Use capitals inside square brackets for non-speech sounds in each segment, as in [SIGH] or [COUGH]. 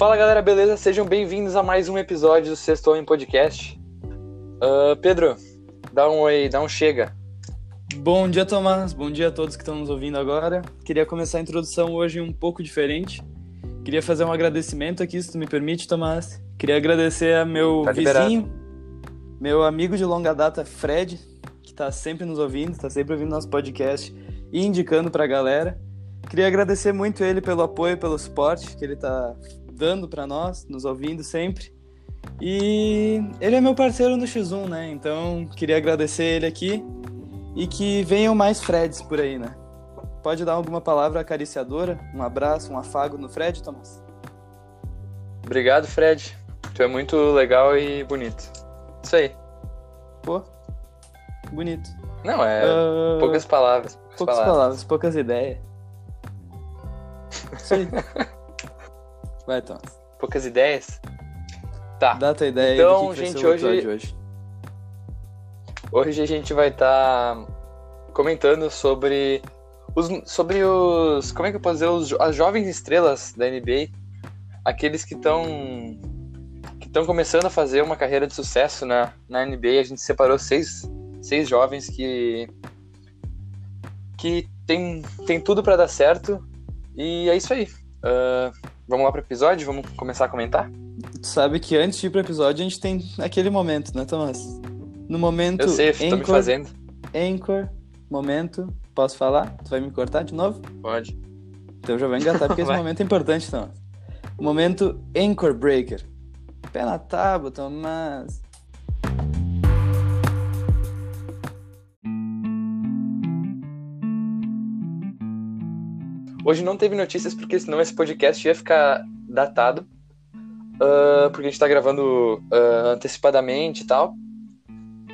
Fala galera, beleza? Sejam bem-vindos a mais um episódio do Sexto Homem Podcast. Uh, Pedro, dá um oi, dá um chega. Bom dia, Tomás. Bom dia a todos que estão nos ouvindo agora. Queria começar a introdução hoje um pouco diferente. Queria fazer um agradecimento aqui, se tu me permite, Tomás. Queria agradecer a meu Tá vizinho, meu amigo de longa data, Fred, que está sempre nos ouvindo, está sempre ouvindo nosso podcast e indicando para a galera. Queria agradecer muito ele pelo apoio, pelo suporte que ele está dando para nós, nos ouvindo sempre. E ele é meu parceiro no X1, né? Então, queria agradecer ele aqui e que venham mais Freds por aí, né? Pode dar alguma palavra acariciadora, um abraço, um afago no Fred, Thomas? Obrigado, Fred. Tu é muito legal e bonito. Isso aí. Pô, bonito. Não, é Ah, poucas palavras. Poucas, poucas palavras. palavras, poucas ideias. Isso aí. [LAUGHS] Vai, Thomas. Poucas ideias. Tá. Dá a tua ideia Então, aí do que, que gente, hoje- hoje. Hoje a gente vai estar comentando sobre os, sobre os. Como é que eu posso dizer? Os, as jovens estrelas da NBA. Aqueles que estão. que estão começando a fazer uma carreira de sucesso na, na NBA. A gente separou seis, seis jovens que. que tem, tem tudo para dar certo. E é isso aí. Ah, vamos lá pro episódio? Vamos começar a comentar? Tu sabe que antes de ir pro episódio, a gente tem aquele momento, né, Thomas? No momento Eu sei, eu tô me Anchor, fazendo. Anchor, momento, posso falar? Tu vai me cortar de novo? Pode. Então eu já vou engatar, porque [LAUGHS] esse momento é importante, Thomas. Momento Anchor Breaker. Pé na tábua, Tomás. Hoje não teve notícias porque senão esse podcast ia ficar datado. ah, porque a gente tá gravando ah, antecipadamente e tal.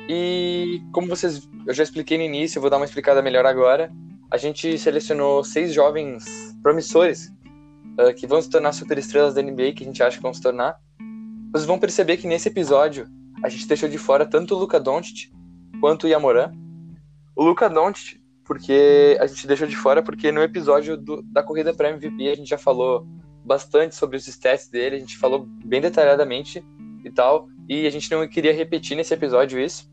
E como vocês. Eu já expliquei no início, eu vou dar uma explicada melhor agora. A gente selecionou seis jovens promissores ah, que vão se tornar superestrelas da NBA, que a gente acha que vão se tornar. Vocês vão perceber que nesse episódio a gente deixou de fora tanto o Luca Doncic quanto o Yamoran. O Luca Doncic porque a gente deixou de fora porque no episódio do- da corrida para MVP a gente já falou bastante sobre os stats dele, a gente falou bem detalhadamente e tal, e a gente não queria repetir nesse episódio isso.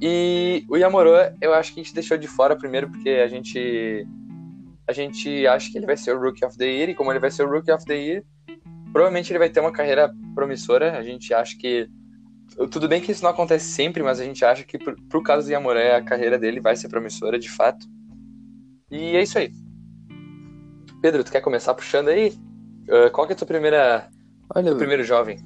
E o Yamorã, eu acho que a gente deixou de fora primeiro porque a gente a gente acha que ele vai ser o Rookie of the Year e como ele vai ser o Rookie of the Year, provavelmente ele vai ter uma carreira promissora, a gente acha que tudo bem que isso não acontece sempre, mas a gente acha que pro, pro caso do Yamoré, a carreira dele vai ser promissora, de fato. E é isso aí. Pedro, tu quer começar puxando aí? Ah, qual que é a tua primeira, Olha, teu primeiro jovem?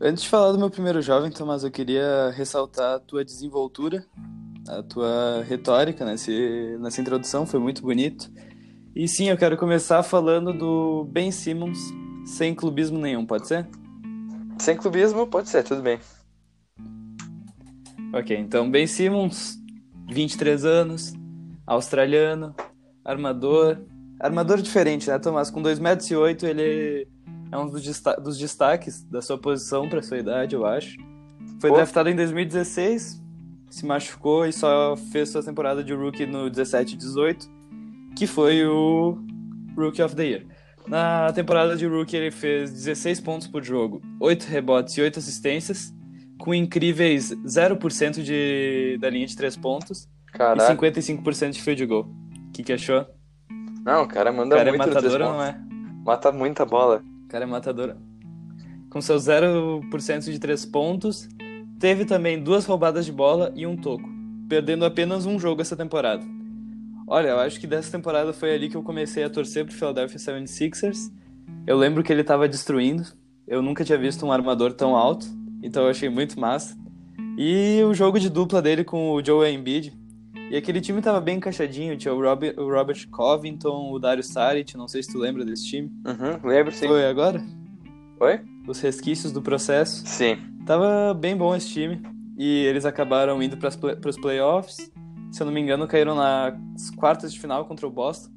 antes de falar do meu primeiro jovem, Tomás, eu queria ressaltar a tua desenvoltura, a tua retórica nesse, nessa introdução, foi muito bonito. E sim, eu quero começar falando do Ben Simmons, sem clubismo nenhum, pode ser? Sem clubismo, pode ser, tudo bem. Ok, então Ben Simmons, 23 anos, australiano, armador. Armador diferente, né, Tomás? Com 2,08 metros, e oito, ele é um dos, desta- dos destaques da sua posição para sua idade, eu acho. Foi Pô. draftado em 2016, se machucou e só fez sua temporada de rookie no 17 e 18, que foi o Rookie of the Year. Na temporada de rookie, ele fez 16 pontos por jogo, 8 rebotes e 8 assistências, com incríveis 0% de, da linha de 3 pontos Caralho. e 55% de field goal. O que, que achou? Não, o cara O manda cara é muito no três matador ou não é? Mata muita bola. O cara é matador. Com seus 0% de 3 pontos, teve também duas roubadas de bola e um toco, perdendo apenas um jogo essa temporada. Olha, eu acho que dessa temporada foi ali que eu comecei a torcer pro Philadelphia 76ers. Eu lembro que ele tava destruindo. Eu nunca tinha visto um armador tão alto, então eu achei muito massa. E o jogo de dupla dele com o Joel Embiid. E aquele time tava bem encaixadinho, tinha o Robert, o Robert Covington, o Dario Saric, não sei se tu lembra desse time. Uhum, lembro sim. Foi agora? Oi? Os resquícios do processo. Sim. Tava bem bom esse time. E eles acabaram indo para os playoffs. Se eu não me engano, caíram nas quartas de final contra o Boston.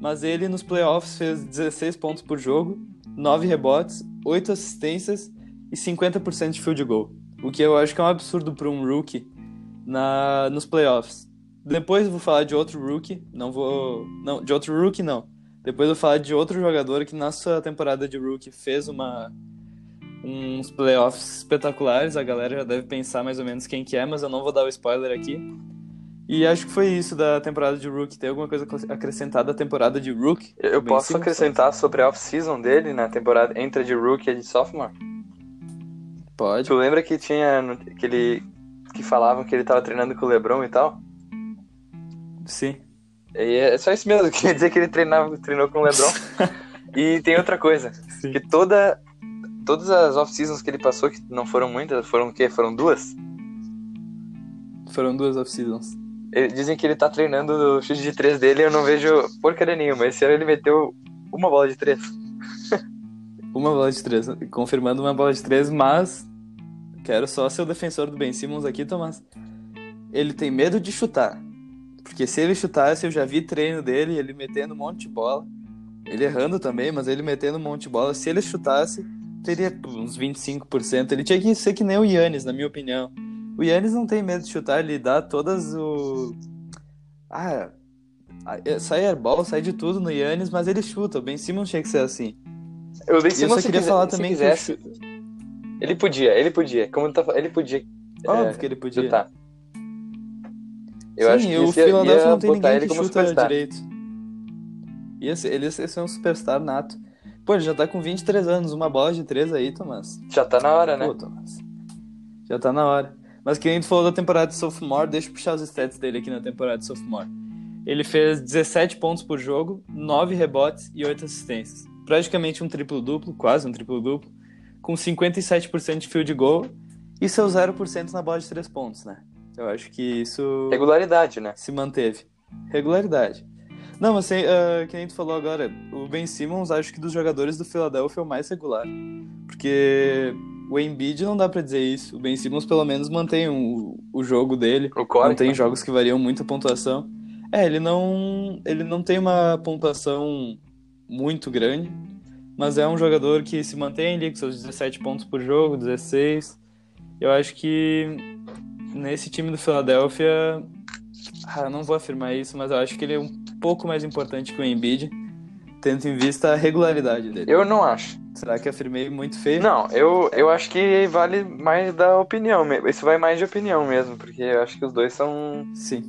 Mas ele nos playoffs fez 16 pontos por jogo, 9 rebotes, 8 assistências e 50% de field goal. O que eu acho que é um absurdo para um rookie na, nos playoffs. Depois eu vou falar de outro rookie, não vou. Não, de outro rookie não. Depois eu vou falar de outro jogador que na sua temporada de rookie fez uma uns playoffs espetaculares. A galera já deve pensar mais ou menos quem que é, mas eu não vou dar o spoiler aqui. E acho que foi isso da temporada de Rook. Tem alguma coisa acrescentada da temporada de Rook? Eu posso acrescentar sobre a off-season dele na temporada entre de Rook e de Sophomore? Pode. Tu lembra que tinha que ele que falavam que ele tava treinando com o LeBron e tal? Sim. E é só isso mesmo, [LAUGHS] queria dizer que ele treinava, treinou com o LeBron. e tem outra coisa, [LAUGHS] Sim. que toda todas as off-seasons que ele passou, que não foram muitas, foram o quê? Foram duas? Foram duas off-seasons. Dizem que ele tá treinando o chute de três dele eu não vejo porcaria nenhuma. Esse ano ele meteu uma bola de três. [LAUGHS] uma bola de três, confirmando uma bola de três, mas quero só ser o defensor do Ben Simmons aqui, Tomás. Ele tem medo de chutar. Porque se ele chutasse, eu já vi treino dele, ele metendo um monte de bola. Ele errando também, mas ele metendo um monte de bola. Se ele chutasse, teria uns 25%. Ele tinha que ser que nem o Yannis, na minha opinião. O Yannis não tem medo de chutar, ele dá todas o. Ah, é, sai airball, sai de tudo no Yannis, mas ele chuta. O Ben Simmons tinha que ser assim. O Ben Simmons, eu só queria falar também quisesse, que. Ele podia, ele podia. Como tá, ele podia. Óbvio é, que ele podia. Chutar. Eu Sim, acho que o Philadelphia não tem ninguém que chuta direito. Ia ser, ele ia ser um superstar nato. Pô, ele já tá com 23 anos, uma bola de 3 aí, Tomás. Já tá na hora, né? Pô, Tomás. Já tá na hora. Mas que nem tu falou da temporada de sophomore, deixa eu puxar os stats dele aqui na temporada de sophomore. Ele fez 17 pontos por jogo, 9 rebotes e 8 assistências. Praticamente um triplo-duplo, quase um triplo-duplo, com 57% de field goal e seu 0% na bola de 3 pontos, né? Eu acho que isso... Regularidade, né? Se manteve. Regularidade. Não, mas assim, uh, que nem tu falou agora, o Ben Simmons acho que dos jogadores do Philadelphia é o mais regular. Porque o Embiid não dá para dizer isso. O Ben Simmons pelo menos mantém o, o jogo dele. O core, tem né? jogos que variam muito a pontuação. É, ele não, ele não tem uma pontuação muito grande, mas é um jogador que se mantém ali com seus 17 pontos por jogo, 16. Eu acho que nesse time do Philadelphia, ah, não vou afirmar isso, mas eu acho que ele é um pouco mais importante que o Embiid tendo em vista a regularidade dele. Eu não acho. Será que afirmei muito feio? Não, eu, eu acho que vale mais da opinião. Isso vai mais de opinião mesmo, porque eu acho que os dois são. Sim.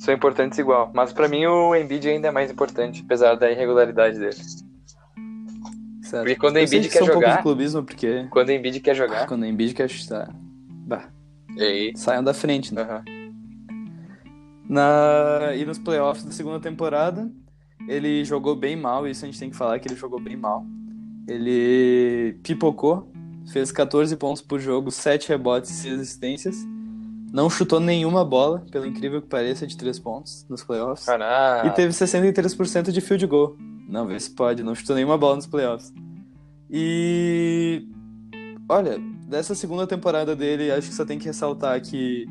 São importantes igual. Mas para mim o Embiid ainda é mais importante, apesar da irregularidade dele. Certo. Porque quando o Embiid quer jogar. Um pouco de clubismo, porque. Quando o Embiid quer jogar. Quando o Embiid quer chutar. Bah. E aí? Saiam da frente, né? Uhum. Na... E nos playoffs da segunda temporada, ele jogou bem mal, isso a gente tem que falar que ele jogou bem mal. Ele pipocou, fez 14 pontos por jogo, 7 rebotes e 6 assistências. Não chutou nenhuma bola, pelo incrível que pareça, de 3 pontos nos playoffs. Caraca. E teve 63% de field goal. Não, vê se pode, não chutou nenhuma bola nos playoffs. E. Olha, dessa segunda temporada dele, acho que só tem que ressaltar que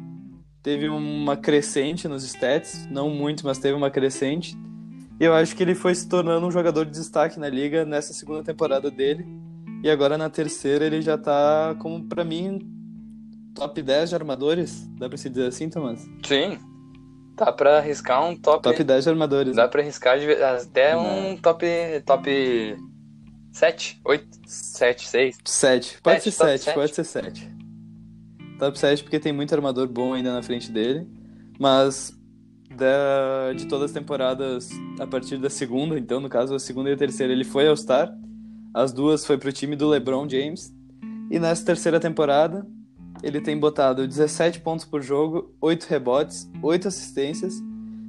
teve uma crescente nos stats, não muito, mas teve uma crescente. E eu acho que ele foi se tornando um jogador de destaque na liga nessa segunda temporada dele. E agora na terceira ele já tá como para mim top 10 de armadores, dá para se dizer assim, Thomas? Sim. Dá para arriscar um top top 10 de armadores. Dá né? para arriscar até um top top 7, 8, 7, 6. 7. Pode 7, ser 7, 7, pode ser 7. Top 7 porque tem muito armador bom ainda na frente dele, mas da, de todas as temporadas a partir da segunda, então no caso a segunda e a terceira ele foi ao Star, as duas foi pro time do LeBron James, e nessa terceira temporada ele tem botado 17 pontos por jogo, 8 rebotes, 8 assistências,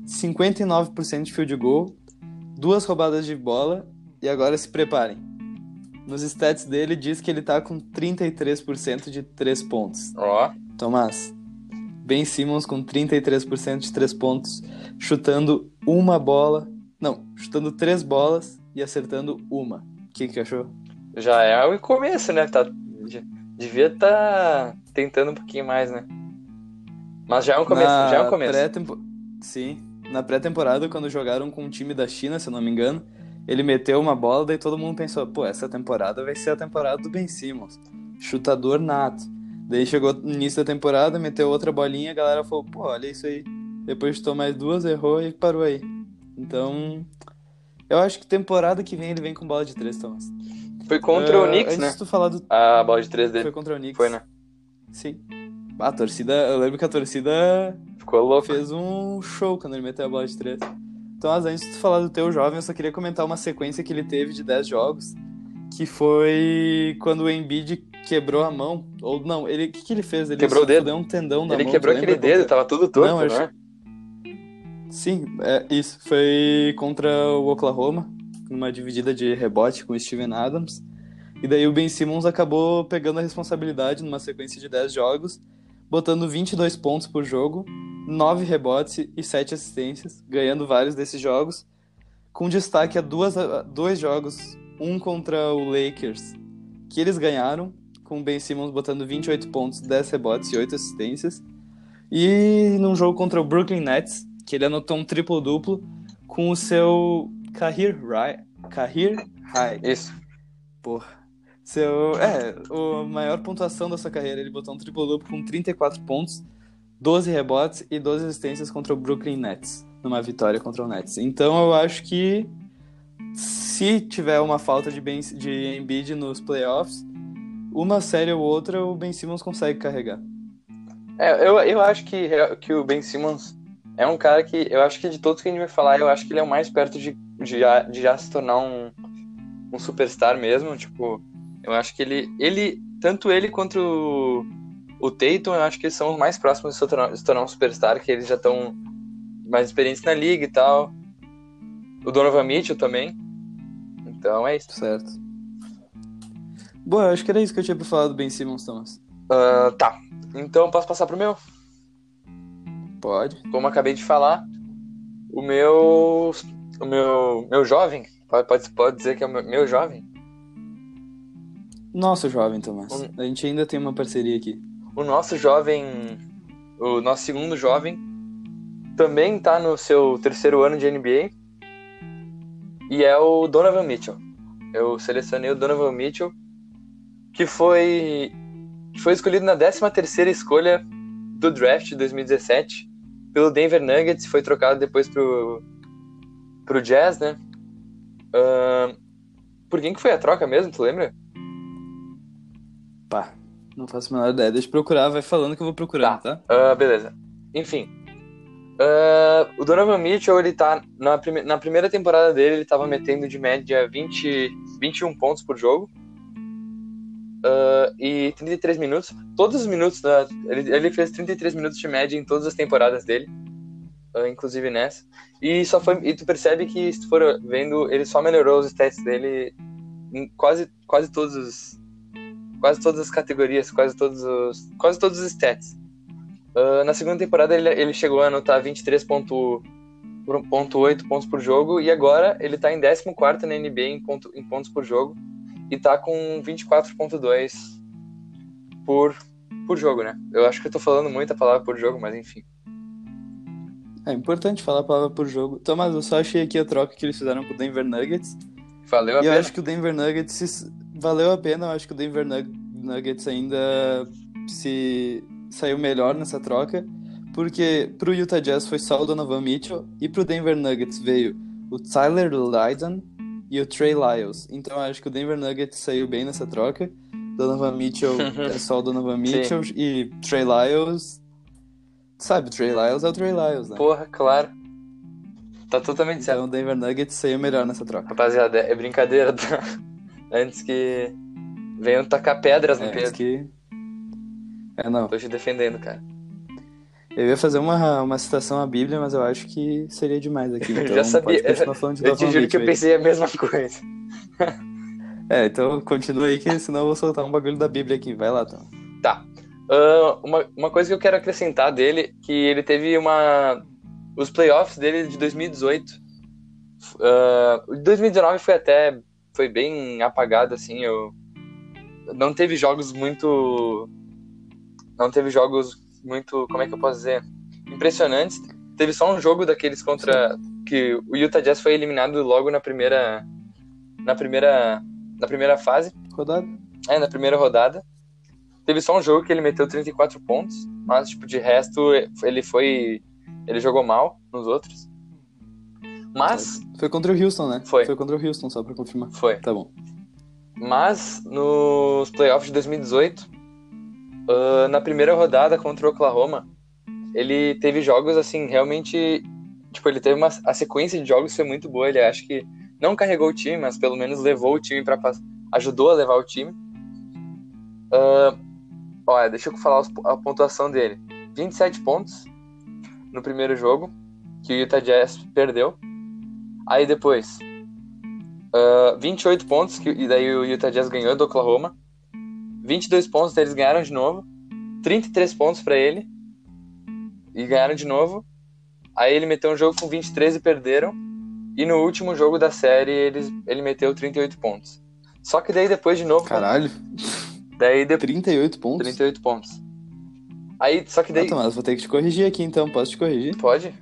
59% de field goal, duas roubadas de bola, e agora se preparem. Nos stats dele diz que ele tá com 33% de 3 pontos. Ó. Oh. Tomás, Ben Simmons com 33% de 3 pontos, chutando uma bola. Não, chutando três bolas e acertando uma. O que, que achou? Já é o começo, né? Tá, devia estar tá tentando um pouquinho mais, né? Mas já é um começo, Na já é um começo. Sim. Na pré-temporada, quando jogaram com um time da China, se eu não me engano, ele meteu uma bola, daí todo mundo pensou, pô, essa temporada vai ser a temporada do Ben Simmons. Chutador nato. Daí chegou no início da temporada, meteu outra bolinha, a galera falou, pô, olha isso aí. Depois chutou mais duas, errou e parou aí. Então, Eu acho que temporada que vem ele vem com bola de três, Thomas. Foi contra Ah, o Knicks, antes né? de tu falar do... A bola de três dele. Foi contra o Knicks. Foi, né? Sim. Ah, A torcida... Eu lembro que a torcida Ficou louco. fez um show quando ele meteu a bola de três. Então, antes de tu falar do teu jovem, eu só queria comentar uma sequência que ele teve de 10 jogos, que foi quando o Embiid quebrou a mão. Ou não, ele o que, que ele fez? Ele Quebrou o dedo. deu um tendão na Ele mão. quebrou aquele dedo, tava tudo torto, Não, não, acho-? Sim, é isso. Foi contra o Oklahoma, numa dividida de rebote com o Steven Adams. E daí o Ben Simmons acabou pegando a responsabilidade numa sequência de 10 jogos, botando 22 pontos por jogo, 9 rebotes e 7 assistências, ganhando vários desses jogos, com destaque a, duas, a dois jogos, um contra o Lakers, que eles ganharam, com o Ben Simmons botando 28 pontos, 10 rebotes e 8 assistências, e num jogo contra o Brooklyn Nets, que ele anotou um triplo-duplo com o seu career high. Career high. Isso. Porra. Seu, é, a maior pontuação da sua carreira. Ele botou um triplo-duplo com 34 pontos, 12 rebotes e 12 assistências contra o Brooklyn Nets, numa vitória contra o Nets. Então eu acho que se tiver uma falta de, ben, de Embiid nos playoffs, uma série ou outra o Ben Simmons consegue carregar. É, eu, eu acho que, que o Ben Simmons é um cara que, eu acho que de todos que a gente vai falar, eu acho que ele é o mais perto de, de, já, de já se tornar um, um superstar mesmo. Tipo, eu acho que ele, ele tanto ele quanto o, o Tatum, eu acho que eles são os mais próximos de se tornar, se tornar um superstar, que eles já estão mais experientes na liga e tal. O Donovan Mitchell também. Então é isso. Certo. Bom, eu acho que era isso que eu tinha pra falar do Ben Simmons, Thomas. Ah, tá. Então posso passar pro meu? Pode. como eu acabei de falar, o meu. O meu. Meu jovem. Pode, pode, pode dizer que é o meu, meu jovem. Nosso jovem, Thomas. Hum. A gente ainda tem uma parceria aqui. O nosso jovem. O nosso segundo jovem. Também tá no seu terceiro ano de NBA. E é o Donovan Mitchell. Eu selecionei o Donovan Mitchell. Que foi. Que foi escolhido na 13 terceira escolha do draft de 2017 pelo Denver Nuggets. Foi trocado depois pro. pro Jazz, né? Ahn, por quem que foi a troca mesmo, tu lembra? Pá, não faço a menor ideia. Deixa eu procurar, vai falando que eu vou procurando, tá? Ah, beleza. Enfim. Ah, o Donovan Mitchell, ele tá. Na, na primeira temporada dele, ele tava metendo de média 20, 21 pontos por jogo. Ah, e 33 minutos. Todos os minutos da. Ele, ele fez 33 minutos de média em todas as temporadas dele. ah, inclusive nessa. E só foi. E tu percebe que, se tu for vendo, ele só melhorou os stats dele em quase, quase todos os. Quase todas as categorias, quase todos os. Quase todos os stats. Uh, na segunda temporada ele, ele chegou a anotar 23.8 pontos por jogo e agora ele tá em 14 na NBA em, ponto, em pontos por jogo e tá com 24.2 por, por jogo, né? Eu acho que eu tô falando muita palavra por jogo, mas enfim. É importante falar a palavra por jogo. Thomas, eu só achei aqui a troca que eles fizeram com o Denver Nuggets. Valeu a E eu pena. acho que o Denver Nuggets valeu a pena. Eu acho que o Denver Nug- Nuggets ainda se saiu melhor nessa troca. Porque pro Utah Jazz foi só o Donovan Mitchell. E pro Denver Nuggets veio o Tyler Lydon e o Trey Lyles. Então eu acho que o Denver Nuggets saiu bem nessa troca. Donovan Mitchell [LAUGHS] é só o Donovan Mitchell. E Trey Lyles. Sabe, o Trey Lyles é o Trey Lyles, né? Porra, claro. Tá totalmente certo. Então o Denver Nuggets saiu melhor nessa troca. Rapaziada, é brincadeira. tá? Antes que venham tacar pedras no É, Pedro. mas que... É, não. Tô te defendendo, cara. Eu ia fazer uma, uma citação à Bíblia, mas eu acho que seria demais aqui. [LAUGHS] Eu Então já sabia. pode de Eu te juro que eu aí. pensei a mesma coisa. [LAUGHS] É, então continua aí, que senão eu vou soltar um bagulho da Bíblia aqui. Vai lá, então. Tá. Ah, uma, uma coisa que eu quero acrescentar dele, que ele teve uma... Os playoffs dele de 2018. ah, o de 2019 foi até... Foi bem apagado, assim, eu... Não teve jogos muito... Não teve jogos muito... Como é que eu posso dizer? Impressionantes. Teve só um jogo daqueles contra... Que o Utah Jazz foi eliminado logo na primeira... Na primeira... Na primeira fase. Rodada? É, na primeira rodada. Teve só um jogo que ele meteu 34 pontos, mas, tipo, de resto, ele foi. Ele jogou mal nos outros. Mas, Foi contra o Houston, né? Foi. Foi contra o Houston, só pra confirmar. foi. Tá bom. Mas, nos playoffs de 2018, ah, na primeira rodada contra o Oklahoma, ele teve jogos, assim, realmente... Tipo, ele teve uma... A sequência de jogos foi muito boa. Ele acho que não carregou o time, mas pelo menos levou o time pass- Ajudou a levar o time. Ah, olha, deixa eu falar a pontuação dele. 27 pontos no primeiro jogo, que o Utah Jazz perdeu. Aí depois, ah, 28 pontos, que, e daí o Utah Jazz ganhou do Oklahoma. 22 pontos, eles ganharam de novo. 33 pontos pra ele. E ganharam de novo. Aí ele meteu um jogo com 23 e perderam. E no último jogo da série eles, ele meteu 38 pontos. Só que daí depois de novo. Caralho, Daí depois. 38 pontos? 38 pontos. Aí, só que Ah, daí. Tomás, vou ter que te corrigir aqui então, posso te corrigir? Pode?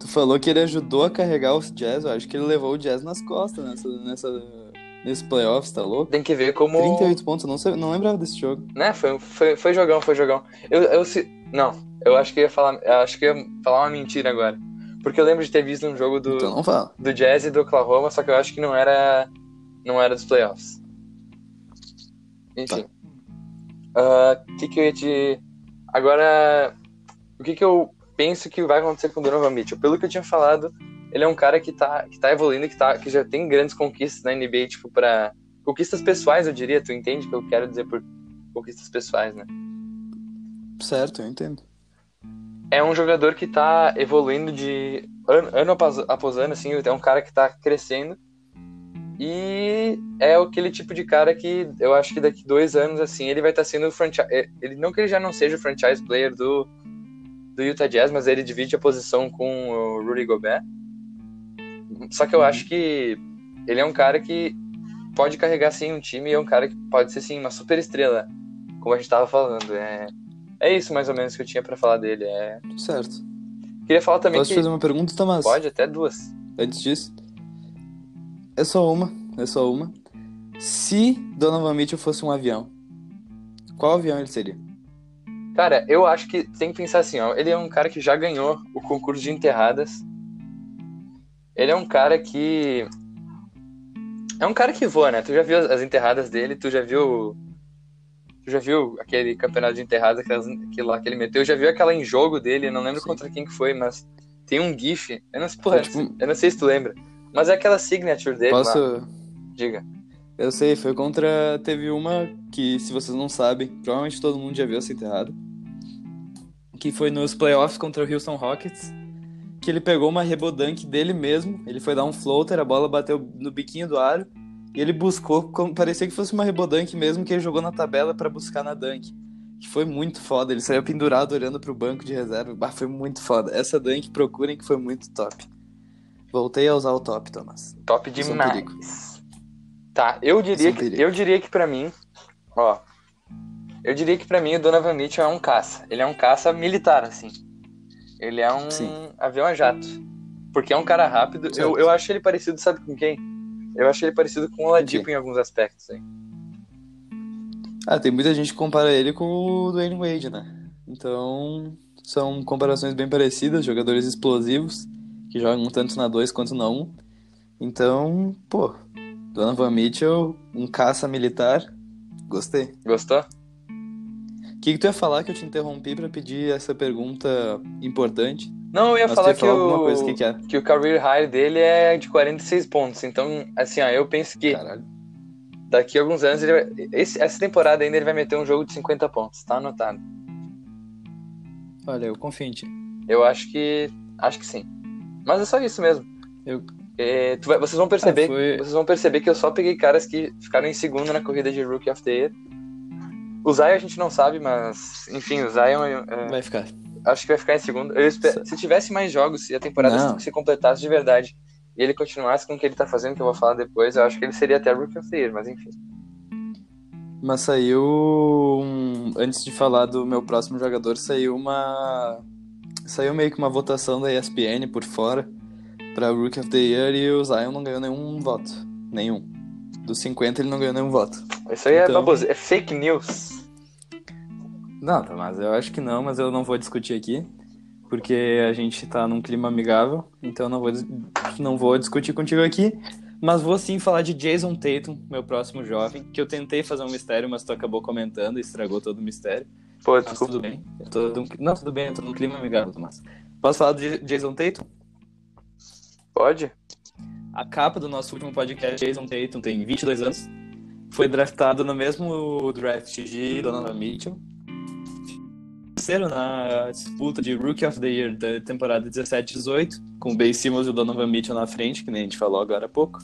Tu falou que ele ajudou a carregar o Jazz, eu acho que ele levou o Jazz nas costas nessa, nessa, nesse playoffs, tá louco? Tem que ver como. 38 pontos, eu não, sei, não lembrava desse jogo. Né? Foi, foi, foi jogão, foi jogão. Eu, eu se... Não, eu acho que ia falar. acho que ia falar uma mentira agora. Porque eu lembro de ter visto um jogo do, Então não fala. do Jazz e do Oklahoma, só que eu acho que não era. Não era dos playoffs. Enfim. O que, que eu ia te. Agora. O que, que eu penso que vai acontecer com o Donovan Mitchell? Pelo que eu tinha falado, ele é um cara que tá, que tá evoluindo, que, tá, que já tem grandes conquistas na NBA, tipo, pra. Conquistas pessoais, eu diria, tu entende o que eu quero dizer por conquistas pessoais, né? Certo, eu entendo. é um jogador que tá evoluindo de ano, ano após, após ano, assim, é um cara que tá crescendo. E é aquele tipo de cara que eu acho que daqui dois anos, assim, ele vai estar sendo o franchise. Ele, não que ele já não seja o franchise player do, do Utah Jazz, mas ele divide a posição com o Rudy Gobert. Só que eu acho que ele é um cara que pode carregar, sim, um time e é um cara que pode ser, sim, uma super estrela, como a gente tava falando. É, é isso, mais ou menos, que eu tinha pra falar dele. É... Certo. Queria falar também Posso que fazer uma pergunta, Tomás? pode até duas. Antes disso. É só uma, é só uma. Se Donovan Mitchell fosse um avião, qual avião ele seria? Cara, eu acho que tem que pensar assim, ó. Ele é um cara que já ganhou o concurso de enterradas. Ele é um cara que. É um cara que voa, né? Tu já viu as enterradas dele, tu já viu. Tu já viu aquele campeonato de enterradas aquele lá que ele meteu? Já viu aquela em jogo dele? Não lembro Sim. contra quem que foi, mas tem um GIF. Eu não sei, porra, Foi tipo- eu não sei se tu lembra. Mas é aquela signature dele lá. Posso. Diga. Eu sei, foi contra. Teve uma que, se vocês não sabem, provavelmente todo mundo já viu essa enterrada. Que foi nos playoffs contra o Houston Rockets. Que ele pegou uma rebodank dele mesmo. Ele foi dar um floater, a bola bateu no biquinho do aro. E ele buscou, como, parecia que fosse uma rebodank mesmo, que ele jogou na tabela pra buscar na dunk. Que foi muito foda. Ele saiu pendurado olhando pro banco de reserva. Bah, foi muito foda. Essa dunk, procurem que foi muito top. Voltei a usar o top, Thomas. Top é demais. Tá, eu diria é um que perigo. eu diria que para mim, ó, eu diria que pra mim o Donovan Mitchell é um caça. Ele é um caça militar assim. Ele é um Sim. avião a jato. Porque é um cara rápido. Eu, eu acho ele parecido, sabe com quem? Eu acho ele parecido com o Oladipo em alguns aspectos, hein? Ah, tem muita gente que compara ele com o Dwayne Wade, né? Então, são comparações bem parecidas, jogadores explosivos, que jogam tanto na 2 quanto na 1. Um. Então, pô, Donovan Mitchell, um caça militar, gostei. Gostou? O que, que tu ia falar que eu te interrompi pra pedir essa pergunta importante? Não, eu ia Mas falar ia que falar o coisa, que que é? que o career high dele é de 46 pontos. Então, assim, ó, eu penso que Caralho. daqui a alguns anos ele vai, esse- essa temporada ainda ele vai meter um jogo de 50 pontos, tá anotado. Olha, eu confio em ti. Eu acho que. Acho que sim. Mas é só isso mesmo. Eu- É, vai- vocês vão perceber. Ah, foi- Vocês vão perceber que eu só peguei caras que ficaram em segundo na corrida de Rookie of the Year. O Zion a gente não sabe, mas. Enfim, o Zion é, Vai ficar. acho que vai ficar em segundo. Eu espero- se tivesse mais jogos e a temporada Não. se, se completasse de verdade e ele continuasse com o que ele tá fazendo, que eu vou falar depois, eu acho que ele seria até Rookie of the Year, mas enfim. Mas saiu. um- Antes de falar do meu próximo jogador, saiu uma. Saiu meio que uma votação da ESPN por fora pra Rookie of the Year e o Zion não ganhou nenhum voto. Nenhum. Dos 50 ele não ganhou nenhum voto. Isso aí é Então- babosa, é fake news. Não, tá, mas eu acho que não, mas eu não vou discutir aqui. porque a gente tá num clima amigável, então não vou, não vou discutir contigo aqui. Mas vou sim falar de Jason Tatum, meu próximo jovem, que eu tentei fazer um mistério, mas tu acabou comentando e estragou todo o mistério. Pô, Mas desculpa. tudo bem. Eu tô num- Não, tudo bem, eu tô num clima amigável, Tomás. Posso falar de Jason Tatum? Pode? A capa do nosso último podcast, Jason Tatum, tem 22 anos. Foi draftado no mesmo draft de Donovan Mitchell. Terceiro na disputa de Rookie of the Year da temporada 17-18, com o Ben Simmons e o Donovan Mitchell na frente, que nem a gente falou agora há pouco.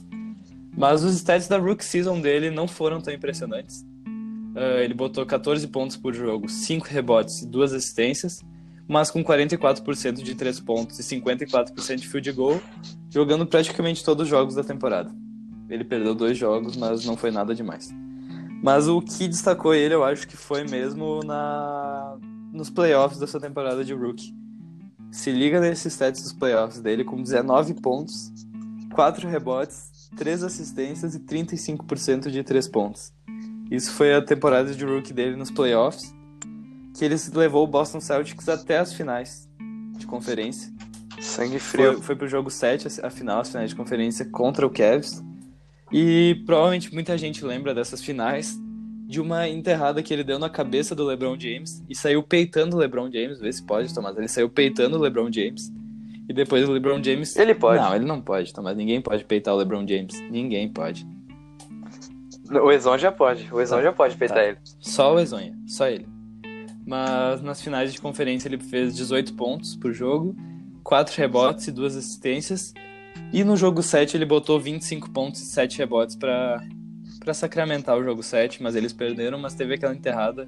Mas os stats da Rookie Season dele não foram tão impressionantes. Ah, ele botou 14 pontos por jogo, 5 rebotes e 2 assistências, mas com 44% de 3 pontos e 54% de field goal, jogando praticamente todos os jogos da temporada. Ele perdeu dois jogos, mas não foi nada demais. Mas o que destacou ele, eu acho que foi mesmo na nos playoffs dessa temporada de rookie. Se liga nesses stats dos playoffs dele com 19 pontos, 4 rebotes, 3 assistências e 35% de 3 pontos. Isso foi a temporada de rookie dele nos playoffs, que ele levou o Boston Celtics até as finais de conferência. Sangue frio. Foi, foi pro jogo 7, a final, as finais de conferência contra o Cavs. E provavelmente muita gente lembra dessas finais de uma enterrada que ele deu na cabeça do LeBron James e saiu peitando o LeBron James, vê se pode, Tomás. Ele saiu peitando o LeBron James. E depois o LeBron James. Ele pode. Não, ele não pode, Tomás. Ninguém pode peitar o LeBron James. Ninguém pode. O Ezon já pode. O Ezon Tá, já pode peitar tá. ele. Só o Ezonha, só ele. Mas nas finais de conferência ele fez 18 pontos por jogo, 4 rebotes e 2 assistências. E no jogo 7 ele botou 25 pontos e 7 rebotes para sacramentar o jogo 7, mas eles perderam, mas teve aquela enterrada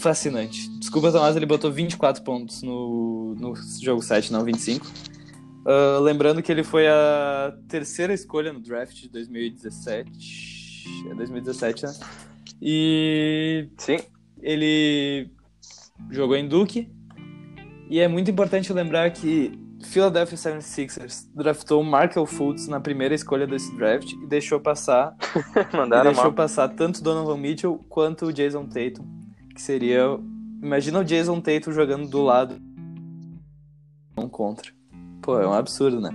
fascinante. Desculpa, Tomás, ele botou 24 pontos no, no jogo 7, não 25. Ah, lembrando que ele foi a terceira escolha no draft de 2017. É 2017, né? E Sim. Ele jogou em Duke. E é muito importante lembrar que Philadelphia 76ers draftou Markel Fultz na primeira escolha desse draft e deixou passar, [LAUGHS] e Mandaram deixou mal. passar tanto Donovan Mitchell quanto o Jason Tatum, que seria, imagina o Jason Tatum jogando do lado não contra. Pô, é um absurdo, né?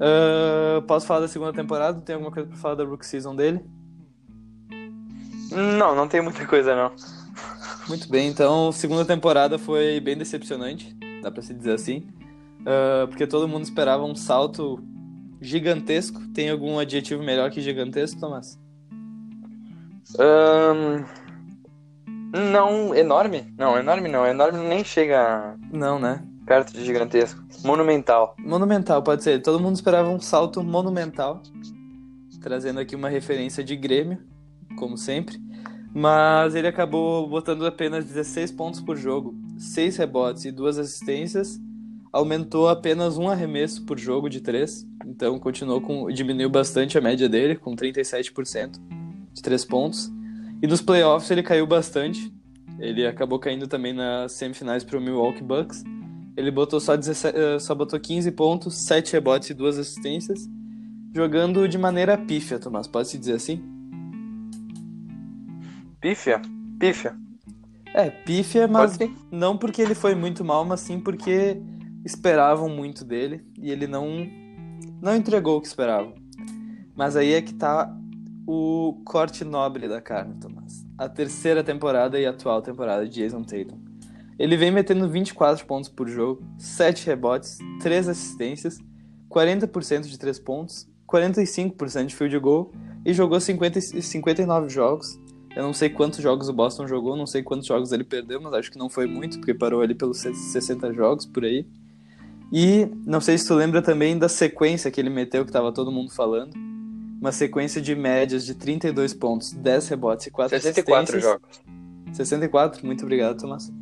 Ah, posso falar da segunda temporada? Tem alguma coisa pra falar da rookie season dele? Não, não tem muita coisa não. Muito bem, então, segunda temporada foi bem decepcionante, dá pra se dizer assim. Ah, porque todo mundo esperava um salto gigantesco. Tem algum adjetivo melhor que gigantesco, Tomás? Ahn, Não, enorme? Não, enorme não. Enorme nem chega Não, né? perto de gigantesco. Monumental. Monumental, pode ser. Todo mundo esperava um salto monumental. Trazendo aqui uma referência de Grêmio, como sempre. Mas ele acabou botando apenas 16 pontos por jogo, 6 rebotes e 2 assistências. Aumentou apenas um arremesso por jogo de 3. Então continuou com. diminuiu bastante a média dele, com 37% de 3 pontos. E nos playoffs ele caiu bastante. Ele acabou caindo também nas semifinais para o Milwaukee Bucks. Ele botou só, 17, eh, só botou 15 pontos, 7 rebotes e 2 assistências, jogando de maneira pífia, Tomás, pode-se dizer assim? Pífia? Pífia. É, pífia, mas não porque ele foi muito mal, mas sim porque esperavam muito dele e ele não, não entregou o que esperavam. Mas aí é que tá o corte nobre da carne, Tomás. A terceira temporada e atual temporada de Jason Tatum. Ele vem metendo 24 pontos por jogo, 7 rebotes, 3 assistências, 40% de 3 pontos, 45% de field goal e jogou 50, e 59 jogos. Eu não sei quantos jogos o Boston jogou, não sei quantos jogos ele perdeu, mas acho que não foi muito, porque parou ali pelos 60 jogos por aí. E não sei se tu lembra também da sequência que ele meteu, que tava todo mundo falando. Uma sequência de médias de 32 pontos, 10 rebotes e 4 64 assistências. jogos. 64, muito obrigado, Tomás.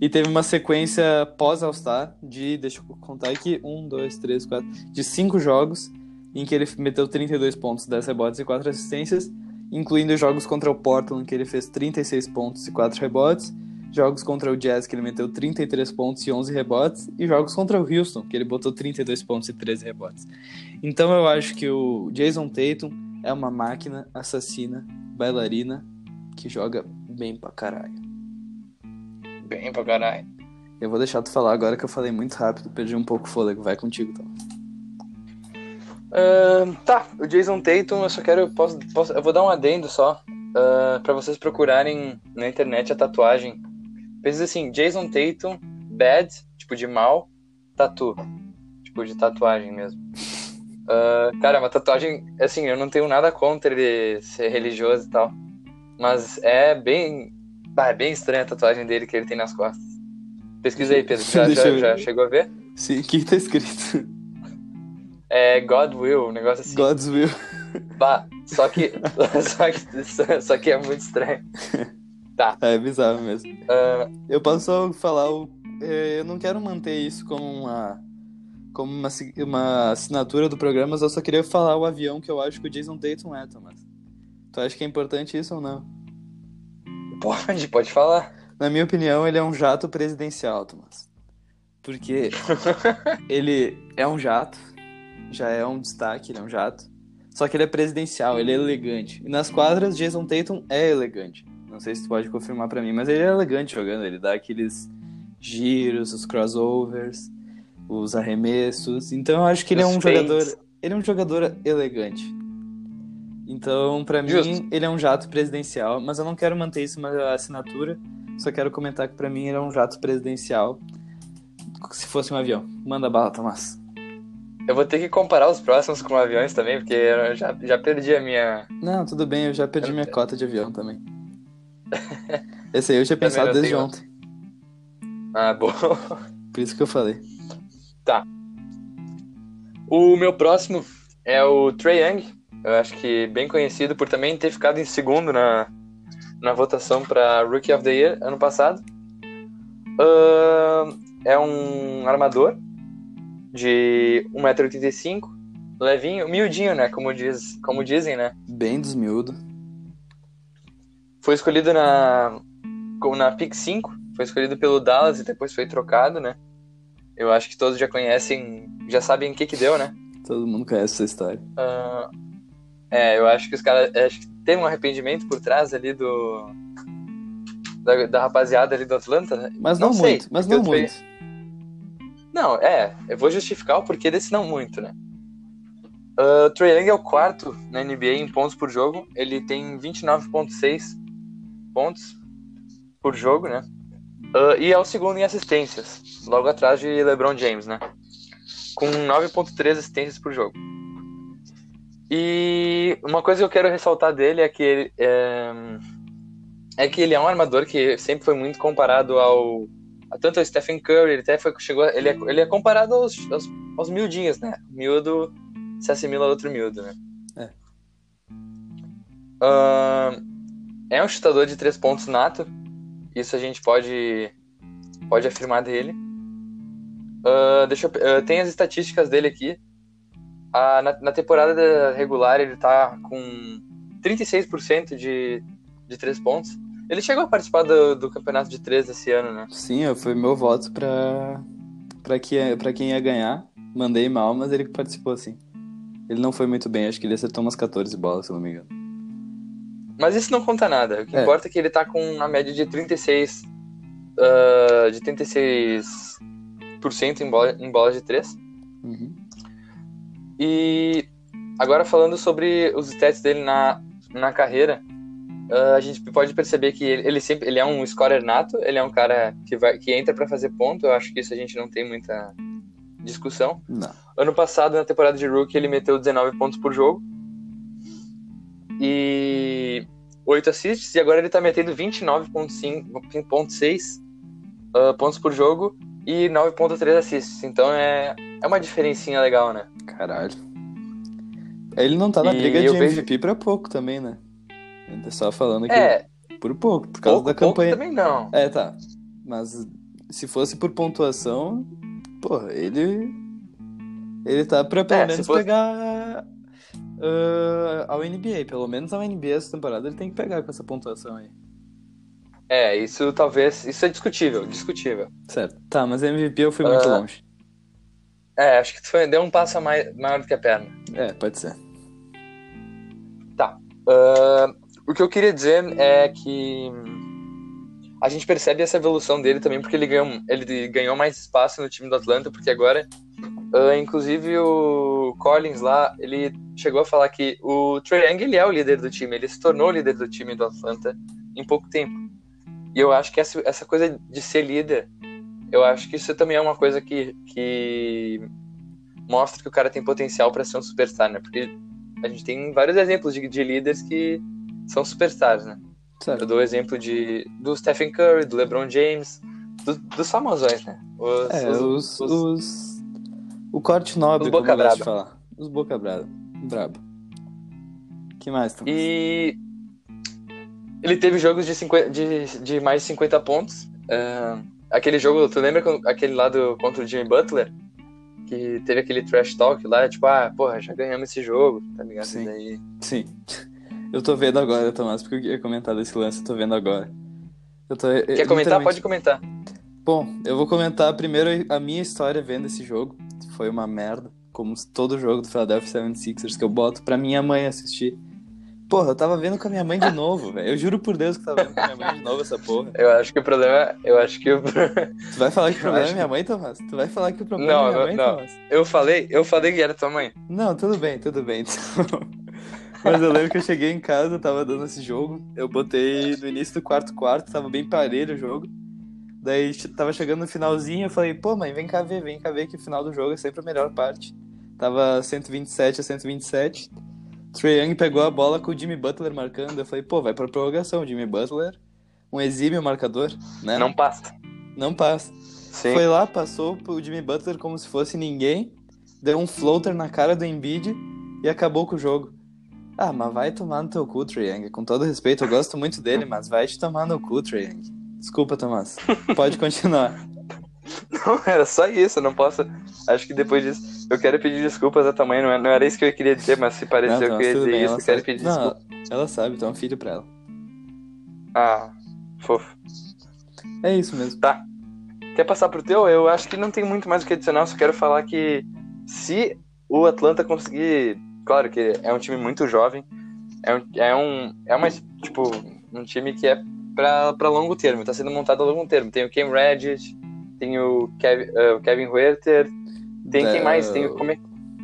E teve uma sequência pós-All-Star de, deixa eu contar aqui, 1, 2, 3, 4, de 5 jogos, em que ele meteu 32 pontos, 10 rebotes e 4 assistências, incluindo jogos contra o Portland, que ele fez 36 pontos e 4 rebotes, jogos contra o Jazz, que ele meteu 33 pontos e 11 rebotes, e jogos contra o Houston, que ele botou 32 pontos e 13 rebotes. Então eu acho que o Jason Tatum é uma máquina assassina, bailarina, que joga bem pra caralho. Bem pra caralho. Eu vou deixar tu falar agora que eu falei muito rápido, perdi um pouco o fôlego. Vai contigo, então. Uh, tá, o Jason Tatum, eu só quero. Posso, posso, eu vou dar um adendo só. Uh, para vocês procurarem na internet a tatuagem. Pensa assim, Jason Tatum, bad, tipo de mal, tatu. Tipo de tatuagem mesmo. Uh, cara, uma tatuagem, assim, eu não tenho nada contra ele ser religioso e tal. Mas é bem. Ah, é bem estranha a tatuagem dele que ele tem nas costas. Pesquisa aí, Pedro. [LAUGHS] Já, já, já chegou a ver? Sim, o que tá escrito? É God Will, um negócio assim. God's Will. Bah, só que, [LAUGHS] só que. [LAUGHS] Só que é muito estranho. Tá. É bizarro mesmo. Uh, Eu posso só falar o. eh, Eu não quero manter isso como uma. Como uma, uma assinatura do programa, mas eu só queria falar o avião que eu acho que o Jason Tatum é, Thomas. Tu acha que é importante isso ou não? pode, pode falar. Na minha opinião, ele é um jato presidencial, Thomas. Porque [LAUGHS] ele é um jato, já é um destaque, ele é um jato. Só que ele é presidencial, ele é elegante. E nas quadras, Jason Tatum é elegante. Não sei se tu pode confirmar pra mim, mas ele é elegante jogando. Ele dá aqueles giros, os crossovers, os arremessos. Então eu acho que ele é Os um feints. jogador. Ele é um jogador elegante. Então, pra mim, ele é um jato presidencial, mas eu não quero manter isso uma assinatura. Só quero comentar que pra mim ele é um jato presidencial. Se fosse um avião. Manda bala, Tomás. Eu vou ter que comparar os próximos com aviões também, porque eu já, já perdi a minha. Não, tudo bem, eu já perdi minha cota de avião também. [LAUGHS] Esse aí eu tinha pensado desde tenho. ontem. Ah, bom. Por isso que eu falei. O meu próximo é o Trey Young. Eu acho que bem conhecido por também ter ficado em segundo na, na votação para Rookie of the Year ano passado. Ahn, é um armador de 1,85m, levinho, miudinho, né? Como, diz, como dizem, né? Bem desmiudo. Foi escolhido na, na pick 5, foi escolhido pelo Dallas e depois foi trocado, né? Eu acho que todos já conhecem, já sabem o que que deu, né? Todo mundo conhece essa história. Ah, é, eu acho que os caras. Acho que tem um arrependimento por trás ali do. Da, da rapaziada ali do Atlanta, né? Mas não, sei, muito, mas não muito. Não, é, eu vou justificar o porquê desse não muito, né? Uh, Young é o quarto na NBA em pontos por jogo. Ele tem 29,6 pontos por jogo, né? Uh, e é o segundo em assistências, logo atrás de LeBron James, né? Com 9,3 assistências por jogo. E uma coisa que eu quero ressaltar dele é que ele é, é que ele é um armador que sempre foi muito comparado ao tanto ao Stephen Curry, ele até foi, chegou, ele é, ele é comparado aos, aos, aos miudinhos, né? Miúdo se assimila a outro miúdo, né? É. Ahn, é um chutador de três pontos nato, isso a gente pode, pode afirmar dele. Ah, deixa eu, ah, tem as estatísticas dele aqui. Ah, na, na temporada regular ele tá com 36% de, de três pontos. Ele chegou a participar do, do campeonato de três esse ano, né? Sim, foi meu voto pra, pra, que, pra quem ia ganhar. Mandei mal, mas ele participou sim. Ele não foi muito bem, acho que ele acertou umas 14 bolas, se não me engano. Mas isso não conta nada. O que É. importa é que ele tá com uma média de 36. ah, de 36% em, bola, em bolas de três. Uhum. E agora falando sobre os stats dele na, na carreira, ah, a gente pode perceber que ele, ele sempre ele é um scorer nato, ele é um cara que, vai, que entra para fazer ponto, eu acho que isso a gente não tem muita discussão. Não. Ano passado, na temporada de rookie, ele meteu 19 pontos por jogo e 8 assists, e agora ele tá metendo 29,6 ah, pontos por jogo e 9,3 assists. Então é, é uma diferencinha legal, né? Caralho. Ele não tá na E briga de eu vejo- MVP pra pouco também, né? Tá só falando que É, por pouco, por causa pouco, da campanha. também não. É, tá. Mas se fosse por pontuação, porra, ele. Ele tá pra pelo É, menos fosse- pegar ah, ao NBA. Pelo menos ao NBA essa temporada ele tem que pegar com essa pontuação aí. É, isso talvez. Isso é discutível, discutível. Certo. Tá, mas MVP eu fui muito Ah. longe. É, acho que tu foi, deu um passo a mais, maior do que a perna. É, pode ser. Ah, o que eu queria dizer é que a gente percebe essa evolução dele também porque ele ganhou, ele ganhou mais espaço no time do Atlanta, porque agora, uh, inclusive o Collins lá, ele chegou a falar que o Trae Young ele é o líder do time, ele se tornou o líder do time do Atlanta em pouco tempo. E eu acho que essa, essa coisa de ser líder, eu acho que isso também é uma coisa que, que mostra que o cara tem potencial para ser um superstar, né? Porque a gente tem vários exemplos de, de líderes que são superstars, né? Certo. Eu dou o exemplo de, do Stephen Curry, do LeBron James, do, dos famosões, né? Os, é, os, os, os, O corte nobre, os boca como braba. falar. Os boca braba. Brabo. que mais, Thomas? E ele teve jogos de, 50, de, de mais de 50 pontos. Uh, aquele jogo, tu lembra aquele lá do, contra o Jimmy Butler? Que teve aquele trash talk lá, tipo, ah, porra, já ganhamos esse jogo, tá ligado? Sim. Daí... Sim. Eu tô vendo agora, Tomás, porque eu queria comentar desse lance, eu tô vendo agora. Tô, Quer comentar? Pode comentar. Bom, eu vou comentar primeiro a minha história vendo esse jogo. Foi uma merda, como todo jogo do Philadelphia 76ers que eu boto pra minha mãe assistir. Porra, eu tava vendo com a minha mãe de [LAUGHS] novo, velho. Eu juro por Deus que tava vendo com a minha mãe de novo essa porra. Eu acho que o problema. Eu acho que o. [LAUGHS] Tu vai falar que o problema é minha mãe, Tomás? Tu vai falar que o problema não, é minha mãe, não. Tomás? Eu falei, eu falei que era tua mãe. Não, tudo bem, tudo bem. Então... [LAUGHS] Mas eu lembro que eu cheguei em casa, tava dando esse jogo. Eu botei no início do quarto quarto, tava bem parelho o jogo. Daí tava chegando no finalzinho, eu falei, pô, mãe, vem cá ver, vem cá ver que o final do jogo é sempre a melhor parte. Tava 127 a 127. Trae Young pegou a bola com o Jimmy Butler marcando. Eu falei, pô, vai pra prorrogação. Jimmy Butler, um exímio marcador, né? Não passa. Não passa. Sim. Foi lá, passou pro Jimmy Butler como se fosse ninguém, deu um floater na cara do Embiid e acabou com o jogo. Ah, mas vai tomar no teu cu, Young. Com todo respeito, eu gosto muito dele, mas vai te tomar no cu, Young. Desculpa, Tomás. Pode continuar. [LAUGHS] Não, era só isso, eu não posso. Acho que depois disso. Eu quero pedir desculpas à tua mãe, não, é, não era isso que eu queria dizer, mas se pareceu não, que eu ia dizer bem, isso, eu quero pedir não, desculpas. Ela sabe, tu é um filho pra ela. Ah, fofo. É isso mesmo. Tá. Quer passar pro teu? Eu acho que não tem muito mais o que adicionar, só quero falar que se o Atlanta conseguir. Claro que é um time muito jovem, é um. É, um, é uma, tipo, um time que é pra longo termo, tá sendo montado a longo termo. Tem o Cam Reddish, tem o Kevin, uh, Kevin Huerter, tem quem mais? Tem o, como é?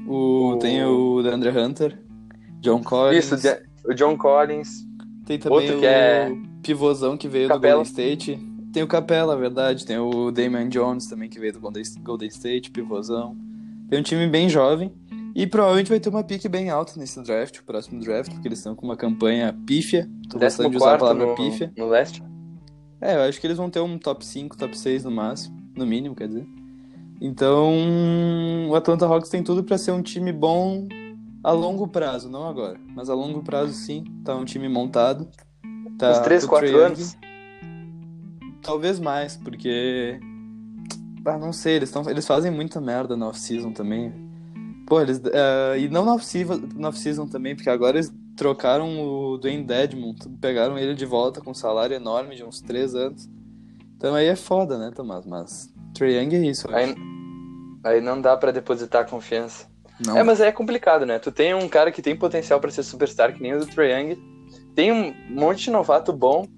o, o... Tem o Deandre Hunter, John Collins. Isso, o John Collins. Tem também Outro o que é... pivôzão que veio Capela. do Golden State. Tem o Capela, verdade. Tem o Damian Jones também que veio do Golden State, pivôzão. Tem um time bem jovem. E provavelmente vai ter uma pique bem alta nesse draft, o próximo draft, porque eles estão com uma campanha pífia. Tô gostando de usar a palavra no, pífia. No leste? É, eu acho que eles vão ter um top 5, top 6 no máximo. No mínimo, quer dizer. Então, o Atlanta Hawks tem tudo para ser um time bom a longo prazo, não agora, mas a longo prazo sim. Tá um time montado. Tá Uns 3, 4 anos? Talvez mais, porque. Ah, não sei, eles, tão, eles fazem muita merda na off-season também. Pô, eles. Uh, e não na off-season também, porque agora eles trocaram o Dwayne Dedmon, pegaram ele de volta com um salário enorme de uns 3 anos. Então aí é foda, né, Tomás? Mas Trae Young é isso. Aí, aí não dá para depositar confiança. Não. É, mas aí é complicado, né? Tu tem um cara que tem potencial para ser superstar, que nem o do Trae Young. Tem um monte de novato bom,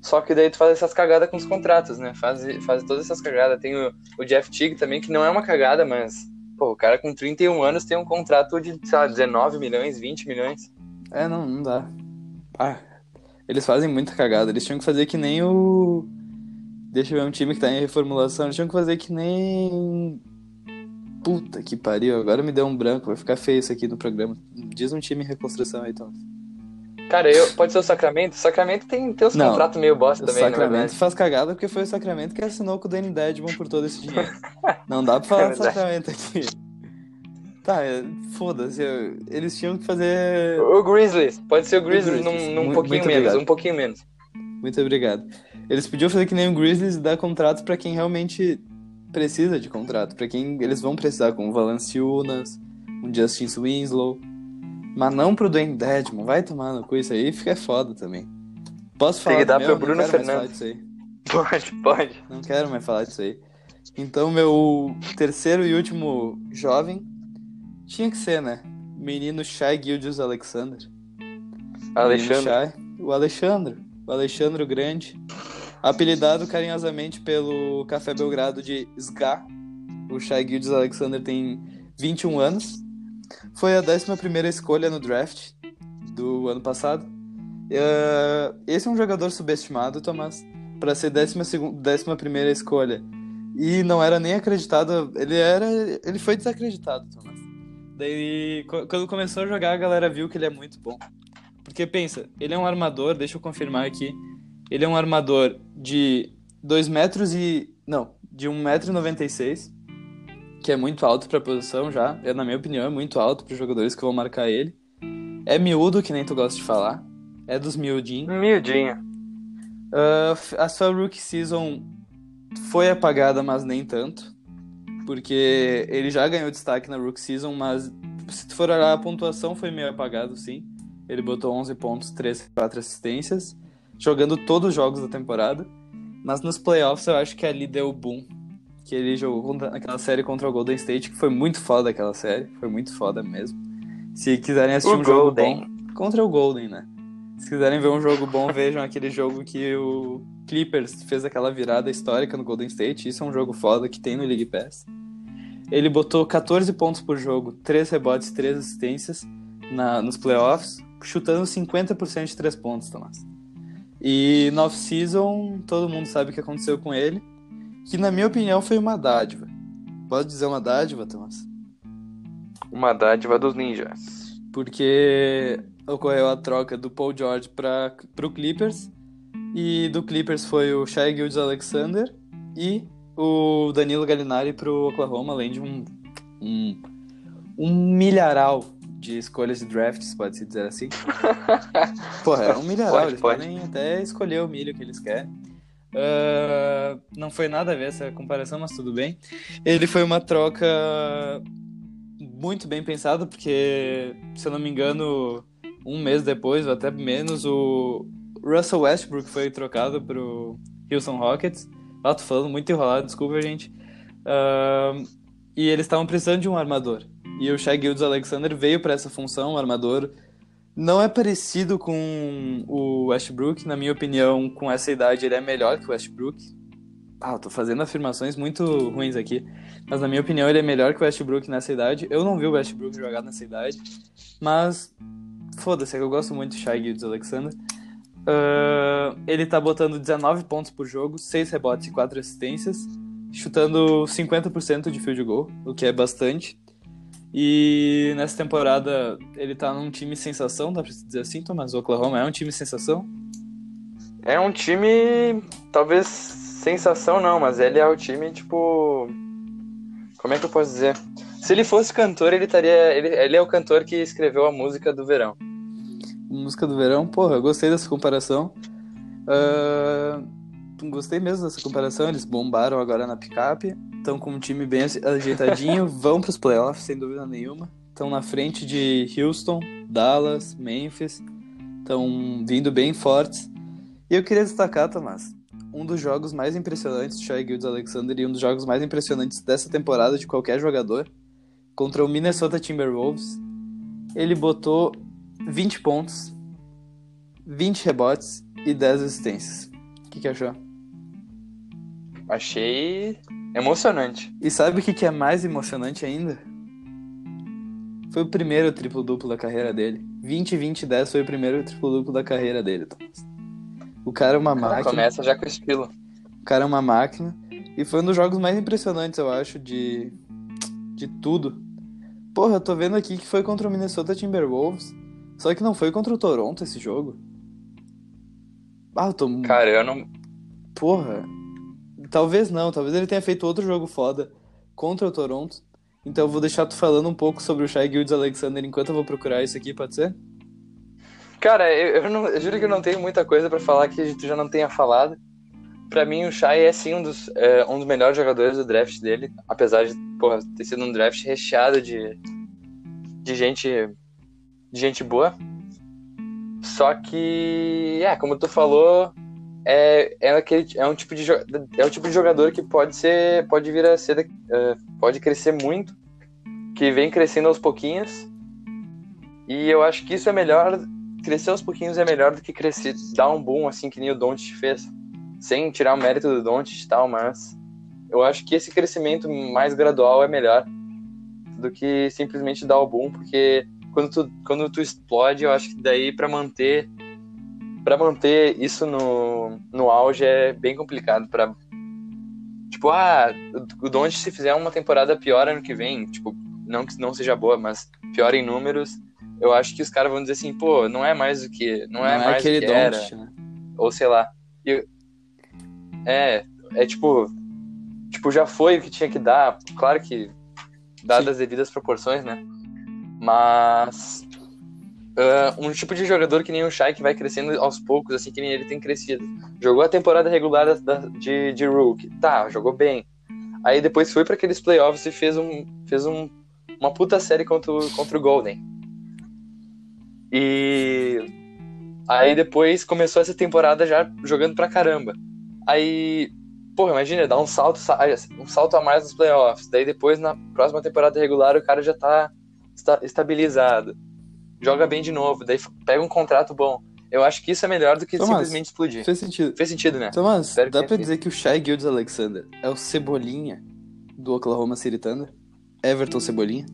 só que daí tu faz essas cagadas com os contratos, né? Faz, faz todas essas cagadas. Tem o, o Jeff Teague também, que não é uma cagada, mas... Pô, o cara com 31 anos tem um contrato de, sei lá, 19 milhões, 20 milhões. É, não, não dá. Ah, eles fazem muita cagada. Eles tinham que fazer que nem o Deixa eu ver um time que tá em reformulação. Eles tinham que fazer que nem. Puta que pariu, agora me deu um branco, vai ficar feio isso aqui no programa. Diz um time em reconstrução aí, Thomas. Cara, eu, pode ser o Sacramento. O Sacramento tem, tem os Não, contratos meio bosta também, O Sacramento faz cagada porque foi o Sacramento que assinou com o Danny Dedmon por todo esse dinheiro. [LAUGHS] Não dá pra falar é do Sacramento aqui. Tá, é, foda-se. Eles tinham que fazer. O Grizzlies. Pode ser o Grizzlies, o Grizzlies. num, num pouquinho menos. Obrigado. Um pouquinho menos. Muito obrigado. Eles podiam fazer que nem o Grizzlies e dar contratos para quem realmente precisa de contrato, para quem eles vão precisar, como o Valanciunas, um Justin Winslow. Mas não pro Dwayne Dedmon, vai tomar no cu, isso aí fica foda também. Posso falar Tem que dar pro Bruno Fernandes. [LAUGHS] Pode, pode. Não quero mais falar disso aí. Então, meu terceiro e último jovem tinha que ser, né? Menino Shai Gildius Alexander. Alexandre. Shai, o Alexandre. O Alexandre Grande Apelidado carinhosamente pelo Café Belgrado de SGA, o Shai Gildes Alexander tem 21 anos. Foi a 11 escolha no draft do ano passado. Uh, esse é um jogador subestimado, Tomás, para ser 11 escolha. E não era nem acreditado, ele era, ele foi desacreditado, Tomás. Daí, quando começou a jogar, a galera viu que ele é muito bom. Porque pensa, ele é um armador, deixa eu confirmar aqui. Ele é um armador de 2 metros e. Não, de 1,96m, que é muito alto pra posição já. É, na minha opinião, é muito alto para os jogadores que vão marcar ele. É miúdo, que nem tu gosta de falar. É dos miudinhos. Miudinho. Uh, a sua rookie season foi apagada, mas nem tanto. Porque ele já ganhou destaque na rookie season, mas se tu for olhar a pontuação, foi meio apagado, sim. Ele botou 11 pontos, 3, 4 assistências, jogando todos os jogos da temporada. Mas nos playoffs eu acho que ali deu o boom. Que ele jogou naquela série contra o Golden State, que foi muito foda aquela série. Foi muito foda mesmo. Se quiserem assistir O um jogo Golden. bom. Contra o Golden, né? Se quiserem ver um jogo bom, [LAUGHS] vejam aquele jogo que o Clippers fez aquela virada histórica no Golden State. Isso é um jogo foda que tem no League Pass. Ele botou 14 pontos por jogo, 3 rebotes, 3 assistências na, nos playoffs, chutando 50% de 3 pontos, Tomás. E no off-season, todo mundo sabe o que aconteceu com ele, que na minha opinião foi uma dádiva. Pode dizer uma dádiva, Tomás? Uma dádiva dos ninjas. Porque ocorreu a troca do Paul George para o Clippers, e do Clippers foi o Shai Gildes Alexander e o Danilo Gallinari pro Oklahoma, além de um, um, um milharal de escolhas de drafts, pode-se dizer assim. [LAUGHS] Porra, é um milharal, Pode, eles pode. podem até escolher o milho que eles querem. Ah, não foi nada a ver essa comparação, mas tudo bem. Ele foi uma troca muito bem pensada, porque, se eu não me engano, um mês depois, ou até menos, o Russell Westbrook foi trocado pro Houston Rockets. Ah, tô falando muito enrolado, desculpa, gente. Ahn, e eles estavam precisando de um armador. E o Shai Gildes Alexander veio para essa função, um armador. Não é parecido com o Westbrook, na minha opinião, com essa idade ele é melhor que o Westbrook. Ah, eu tô fazendo afirmações muito ruins aqui. Mas na minha opinião ele é melhor que o Westbrook nessa idade. Eu não vi o Westbrook jogar nessa idade. Mas foda-se, é que eu gosto muito do Shai Gildes Alexander. Ah, ele tá botando 19 pontos por jogo, 6 rebotes e 4 assistências, chutando 50% de field goal, o que é bastante. E nessa temporada ele tá num time sensação, dá pra dizer assim, Thomas? O Oklahoma é um time sensação? É um time, talvez sensação não, mas ele é o time, tipo. Como é que eu posso dizer? Se ele fosse cantor, ele estaria. Ele, ele é o cantor que escreveu a música do verão. Música do verão, porra, eu gostei dessa comparação. Ah, gostei mesmo dessa comparação, eles bombaram agora na picape, estão com um time bem ajeitadinho, [LAUGHS] vão pros playoffs, sem dúvida nenhuma. Estão na frente de Houston, Dallas, Memphis, estão vindo bem fortes. E eu queria destacar, Tomás, um dos jogos mais impressionantes do Shai Gildes Alexander e um dos jogos mais impressionantes dessa temporada de qualquer jogador, contra o Minnesota Timberwolves. Ele botou 20 pontos, 20 rebotes e 10 assistências. O que, que achou? Achei emocionante. E sabe o que, que é mais emocionante ainda? Foi o primeiro triplo-duplo da carreira dele. 20, 20, 10 foi o primeiro triplo-duplo da carreira dele, Thomas. O cara é uma máquina. Começa já com estilo. O cara é uma máquina. E foi um dos jogos mais impressionantes, eu acho, de, de tudo. Porra, eu tô vendo aqui que foi contra o Minnesota Timberwolves. Só que não foi contra o Toronto esse jogo. Ah, eu tô. Cara, eu não. Porra. Talvez não, talvez ele tenha feito outro jogo foda contra o Toronto. Então eu vou deixar tu falando um pouco sobre o Shai Gildes Alexander enquanto eu vou procurar isso aqui, pode ser? Cara, eu, eu não, eu juro que eu não tenho muita coisa pra falar que tu já não tenha falado. Pra mim, o Shai é sim um dos, é, um dos melhores jogadores do draft dele, apesar de porra, ter sido um draft recheado de, de gente de gente boa. Só que, é, como tu falou, é, é, aquele, é, um tipo de, é um tipo de jogador que pode ser, pode vir a ser, é, pode crescer muito, que vem crescendo aos pouquinhos. E eu acho que isso é melhor, crescer aos pouquinhos é melhor do que crescer, dar um boom assim que nem o Doncic fez. sem tirar o mérito do Doncic tal, mas eu acho que esse crescimento mais gradual é melhor do que simplesmente dar o boom, porque quando tu, quando tu explode, eu acho que daí para manter para manter isso no, no auge é bem complicado para tipo, ah, o Doncic se fizer uma temporada pior ano que vem, tipo, não que não seja boa, mas pior em números, eu acho que os caras vão dizer assim, pô, não é mais do que, não, é não é, mais aquele do que era, né? ou sei lá. E, é, é tipo, tipo, já foi o que tinha que dar, claro que dadas as devidas proporções, né? Mas uh, um tipo de jogador que nem o Shai que vai crescendo aos poucos, assim que nem ele tem crescido. Jogou a temporada regular da, de, de Rook, tá, jogou bem. Aí depois foi para aqueles playoffs e fez um, fez um, uma puta série contra o, contra o Golden. E aí depois começou essa temporada já jogando pra caramba. Aí Pô, imagina, dá um salto, um salto a mais nos playoffs. Daí depois, na próxima temporada regular, o cara já tá estabilizado. Joga bem de novo, daí pega um contrato bom. Eu acho que isso é melhor do que simplesmente explodir. Fez sentido. Fez sentido, né? Thomas, Espero dá pra dizer que o Shai Gildes Alexander é o Cebolinha do Oklahoma City Thunder? Everton Cebolinha?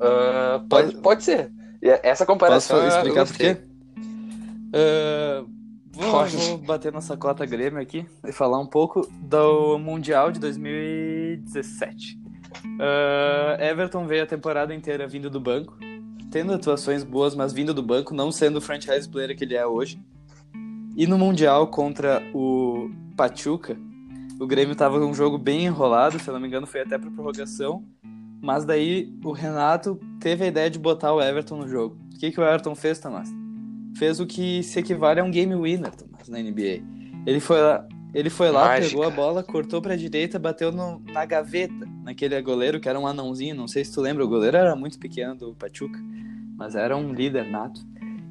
Uh, pode, pode ser. Essa comparação. Posso explicar por quê? Uh, Vou, vou bater nossa cota Grêmio aqui e falar um pouco do Mundial de 2017. Uh, Everton veio a temporada inteira vindo do banco, tendo atuações boas, mas vindo do banco, não sendo o franchise player que ele é hoje. E no Mundial contra o Pachuca, o Grêmio estava num jogo bem enrolado, se eu não me engano foi até para prorrogação, mas daí o Renato teve a ideia de botar o Everton no jogo. O que, que o Everton fez, Tomás? fez o que se equivale a um game winner, Thomas, na NBA. Ele foi lá, ele foi lá Mágica. pegou a bola, cortou pra direita, bateu no, na gaveta, naquele goleiro que era um anãozinho, não sei se tu lembra, o goleiro era muito pequeno do Pachuca, mas era um líder nato.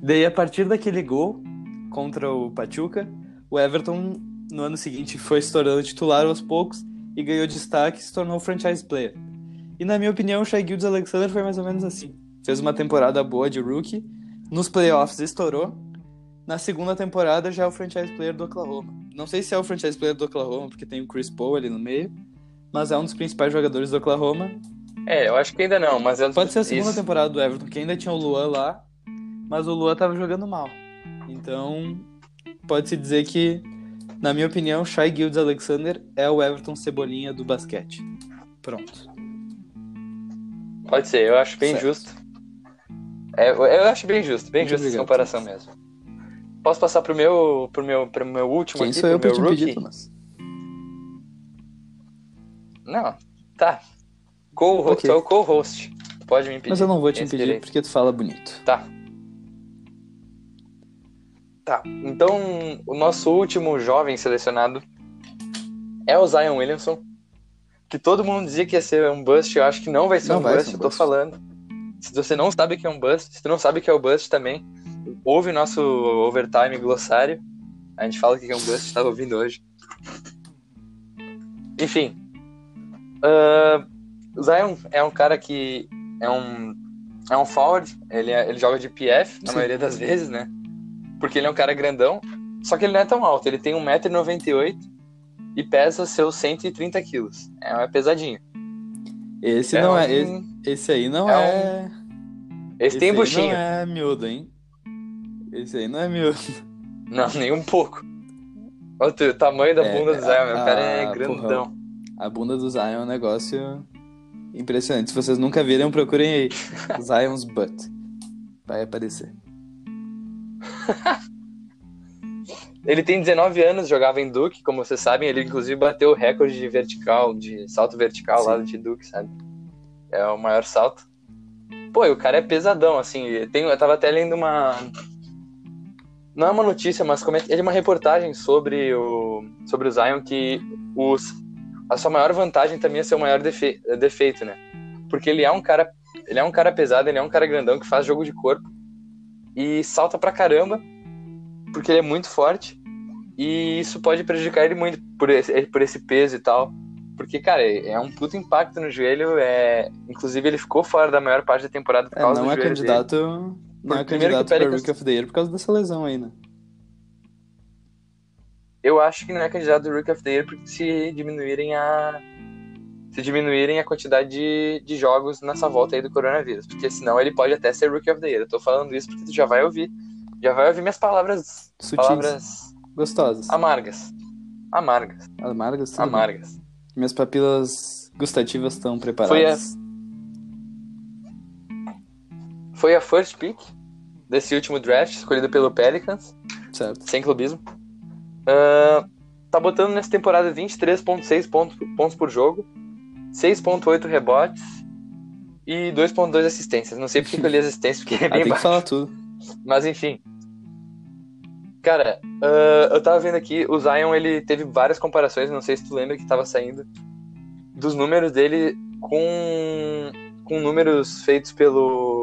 Daí, a partir daquele gol contra o Pachuca, o Everton, no ano seguinte, foi estourando titular aos poucos e ganhou destaque e se tornou franchise player. E na minha opinião, o Shai Gildes Alexander foi mais ou menos assim. Fez uma temporada boa de rookie, nos playoffs estourou. Na segunda temporada já é o franchise player do Oklahoma. Não sei se é o franchise player do Oklahoma, porque tem o Chris Paul ali no meio, mas é um dos principais jogadores do Oklahoma. É, eu acho que ainda não, mas... Eu... Pode ser a segunda Isso. temporada do Everton, que ainda tinha o Luan lá, mas o Luan tava jogando mal. Então, pode-se dizer que, na minha opinião, Shai Gildes Alexander é o Everton Cebolinha do basquete. Pronto. Pode ser, eu acho bem certo. justo. É, eu acho bem justo, bem justo essa comparação mesmo. Posso passar pro meu, pro meu, pro meu último Quem aqui, sou eu meu rookie? Thomas? Não, tá. Co okay. Sou o co-host. Pode me impedir. Mas eu não vou te impedir direito. porque tu fala bonito. Tá. Tá. Então, o nosso último jovem selecionado é o Zion Williamson. Que todo mundo dizia que ia ser um bust, eu acho que não vai ser não um vai bust, ser um eu tô falando. Se você não sabe que é um bust, se tu não sabe que é o bust também, ouve nosso overtime glossário. A gente fala que é um bust, estava ouvindo hoje. Enfim. Uh, o Zion é um cara que é um, é um forward, ele, é, ele joga de PF na Sim. maioria das vezes, né? Porque ele é um cara grandão, só que ele não é tão alto, ele tem 1,98m e pesa seus 130 quilos. É, é pesadinho. Esse é não é. Esse, esse, aí não é. é... Um... Esse, esse tem buchinho. não é miúdo, hein? Esse aí não é miúdo. Não, [LAUGHS] nem um pouco. Olha o tamanho da é, bunda do Zion, o cara é grandão. Porra, a bunda do Zion é um negócio impressionante. Se vocês nunca viram, procurem aí. [LAUGHS] Zion's butt. Vai aparecer. [LAUGHS] Ele tem 19 anos, jogava em Duke, como vocês sabem, ele inclusive bateu o recorde de vertical, de salto vertical Sim. lá de Duke, sabe? É o maior salto. Pô, e o cara é pesadão, assim. Tem, eu tava até lendo uma. Não é uma notícia, mas ele é uma reportagem sobre o, sobre o Zion que os, a sua maior vantagem também é seu maior defe, defeito, né? Porque ele é um cara. Ele é um cara pesado, ele é um cara grandão que faz jogo de corpo e salta pra caramba porque ele é muito forte e isso pode prejudicar ele muito por esse, por esse peso e tal. Porque, cara, é um puto impacto no joelho. É... Inclusive, ele ficou fora da maior parte da temporada por é, causa não do é candidato, dele. Não é candidato para Rookie of the Year por causa dessa lesão aí, né? eu acho que não é candidato do Rookie of the Year porque se diminuírem a se diminuírem a quantidade de, de jogos nessa volta aí do coronavírus, porque senão ele pode até ser Rookie of the Year. Eu tô falando isso porque tu já vai ouvir, já vai ouvir minhas palavras, Sutis. palavras Gostosas. amargas, amargas, Amargas, tudo bem. amargas. Minhas papilas gustativas estão Foi a, foi a first pick desse último draft, escolhida pelo Pelicans, Certo. sem clubismo. Ah, tá botando nessa temporada 23.6 pontos, pontos por jogo, 6.8 rebotes e 2.2 assistências. Não sei porque que eu li as assistências, porque é [LAUGHS] Ah, bem baixo. falar tudo. Mas enfim. Cara, ah, eu tava vendo aqui, o Zion ele teve várias comparações, não sei se tu lembra que tava saindo, dos números dele com, com números feitos pelo,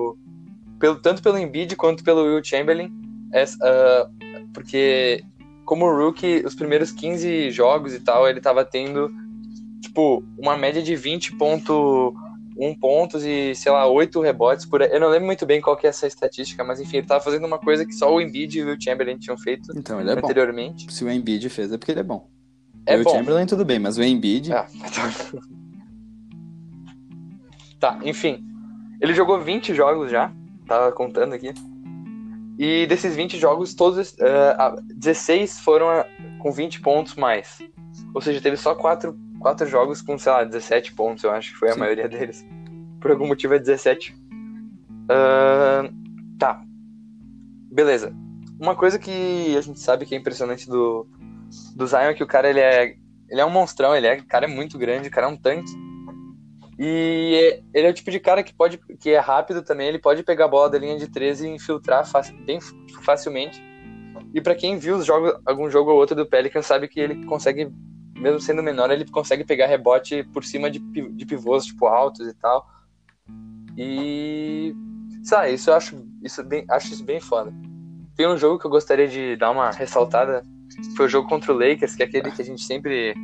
pelo. tanto pelo Embiid quanto pelo Will Chamberlain. Essa, ah, porque como rookie, os primeiros 15 jogos e tal, ele tava tendo tipo uma média de 20.1 pontos e, sei lá, 8 rebotes por. Eu não lembro muito bem qual que é essa estatística, mas enfim, ele tava fazendo uma coisa que só o Embiid e o Will Chamberlain tinham feito Então, ele é bom. anteriormente. Se o Embiid fez, é porque ele é bom. É o bom. Chamberlain tudo bem, mas o Embiid... Ah, tá, enfim. Ele jogou 20 jogos já, tava contando aqui. E desses 20 jogos, todos, eh, ah, 16 foram ah, com 20 pontos mais. Ou seja, teve só 4, quatro jogos com, sei lá, 17 pontos, eu acho que foi a Sim. maioria deles. Por algum motivo é 17. Ah, tá. Beleza. Uma coisa que a gente sabe que é impressionante do, do Zion é que o cara ele é, ele é um monstrão, ele é, o cara é muito grande, o cara é um tanque. E ele é o tipo de cara que pode, que é rápido também, ele pode pegar a bola da linha de 13 e infiltrar bem facilmente. E pra quem viu os jogos, algum jogo ou outro do Pelican sabe que ele consegue, mesmo sendo menor, ele consegue pegar rebote por cima de, de pivôs tipo altos e tal. E sabe, isso eu acho isso bem, acho isso bem foda. Tem um jogo que eu gostaria de dar uma ressaltada, foi o jogo contra o Lakers, que é aquele que a gente sempre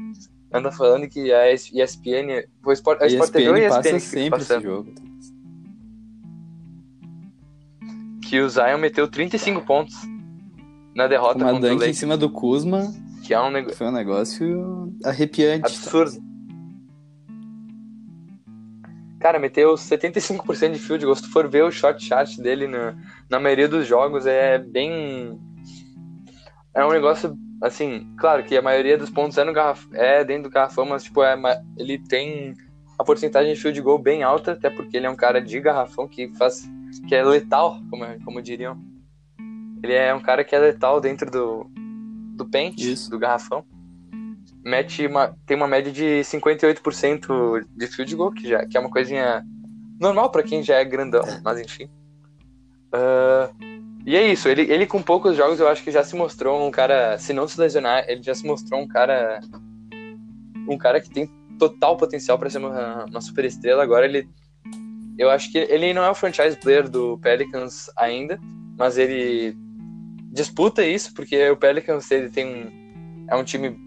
anda falando que a ESPN, o Sport, a Sport TV ou a ESPN ESPN passa sempre esse passando? jogo. que o Zion meteu 35 pontos na derrota Uma contra o dunk em Lakers, cima do Kuzma que é um negócio foi um negócio arrepiante. tá? absurdo. Cara, meteu 75% de field goal. Se tu for ver o shot chart dele na, na maioria dos jogos, é bem. É um negócio, assim, claro que a maioria dos pontos é, no garraf... é dentro do garrafão, mas, tipo, é, ele tem a porcentagem de field goal bem alta, até porque ele é um cara de garrafão que faz. que é letal, como, como diriam. Ele é um cara que é letal dentro do, do paint, Isso. do garrafão mete uma, tem uma média de 58% de field goal, que, já, que é uma coisinha normal pra quem já é grandão, mas enfim. Ah, e é isso, ele, ele com poucos jogos eu acho que já se mostrou um cara, se não se lesionar, ele já se mostrou um cara um cara que tem total potencial pra ser uma, uma super estrela. Agora ele eu acho que ele não é o franchise player do Pelicans ainda, mas ele disputa isso porque o Pelicans ele tem um, é um time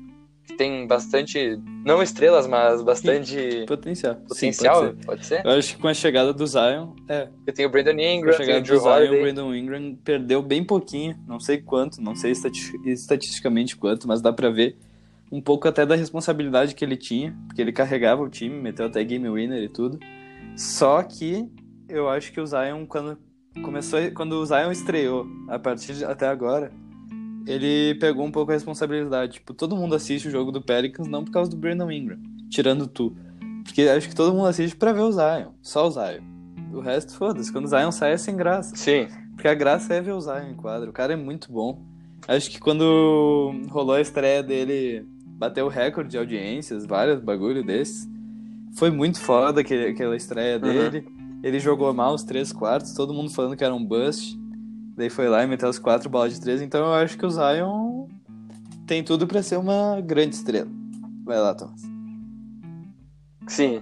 tem bastante, não estrelas, mas bastante Potencial. potencial, Sim, pode pode ser? ser. Eu acho que com a chegada do Zion, é, Eu tenho o Brandon com a Ingram, chegada do Drew Zion, o. Brandon Ingram perdeu bem pouquinho, não sei quanto, não sei estati- estatisticamente quanto, mas dá pra ver um pouco até da responsabilidade que ele tinha, porque ele carregava o time, meteu até game winner e tudo. Só que eu acho que o Zion quando começou, quando o Zion estreou, a partir de até agora, ele pegou um pouco a responsabilidade. Tipo, todo mundo assiste o jogo do Pelicans não por causa do Brandon Ingram, tirando tu. Porque acho que todo mundo assiste pra ver o Zion, só o Zion. O resto, foda-se. Quando o Zion sai é sem graça. Sim, Porque a graça é ver o Zion em quadro. O cara é muito bom. Acho que quando rolou a estreia dele, bateu o recorde de audiências, vários bagulho desses. Foi muito foda aquele, aquela estreia dele. Ele jogou mal os três quartos, todo mundo falando que era um bust. Daí foi lá e meteu as quatro bolas de três. Então eu acho que o Zion tem tudo pra ser uma grande estrela. Vai lá, Thomas. sim.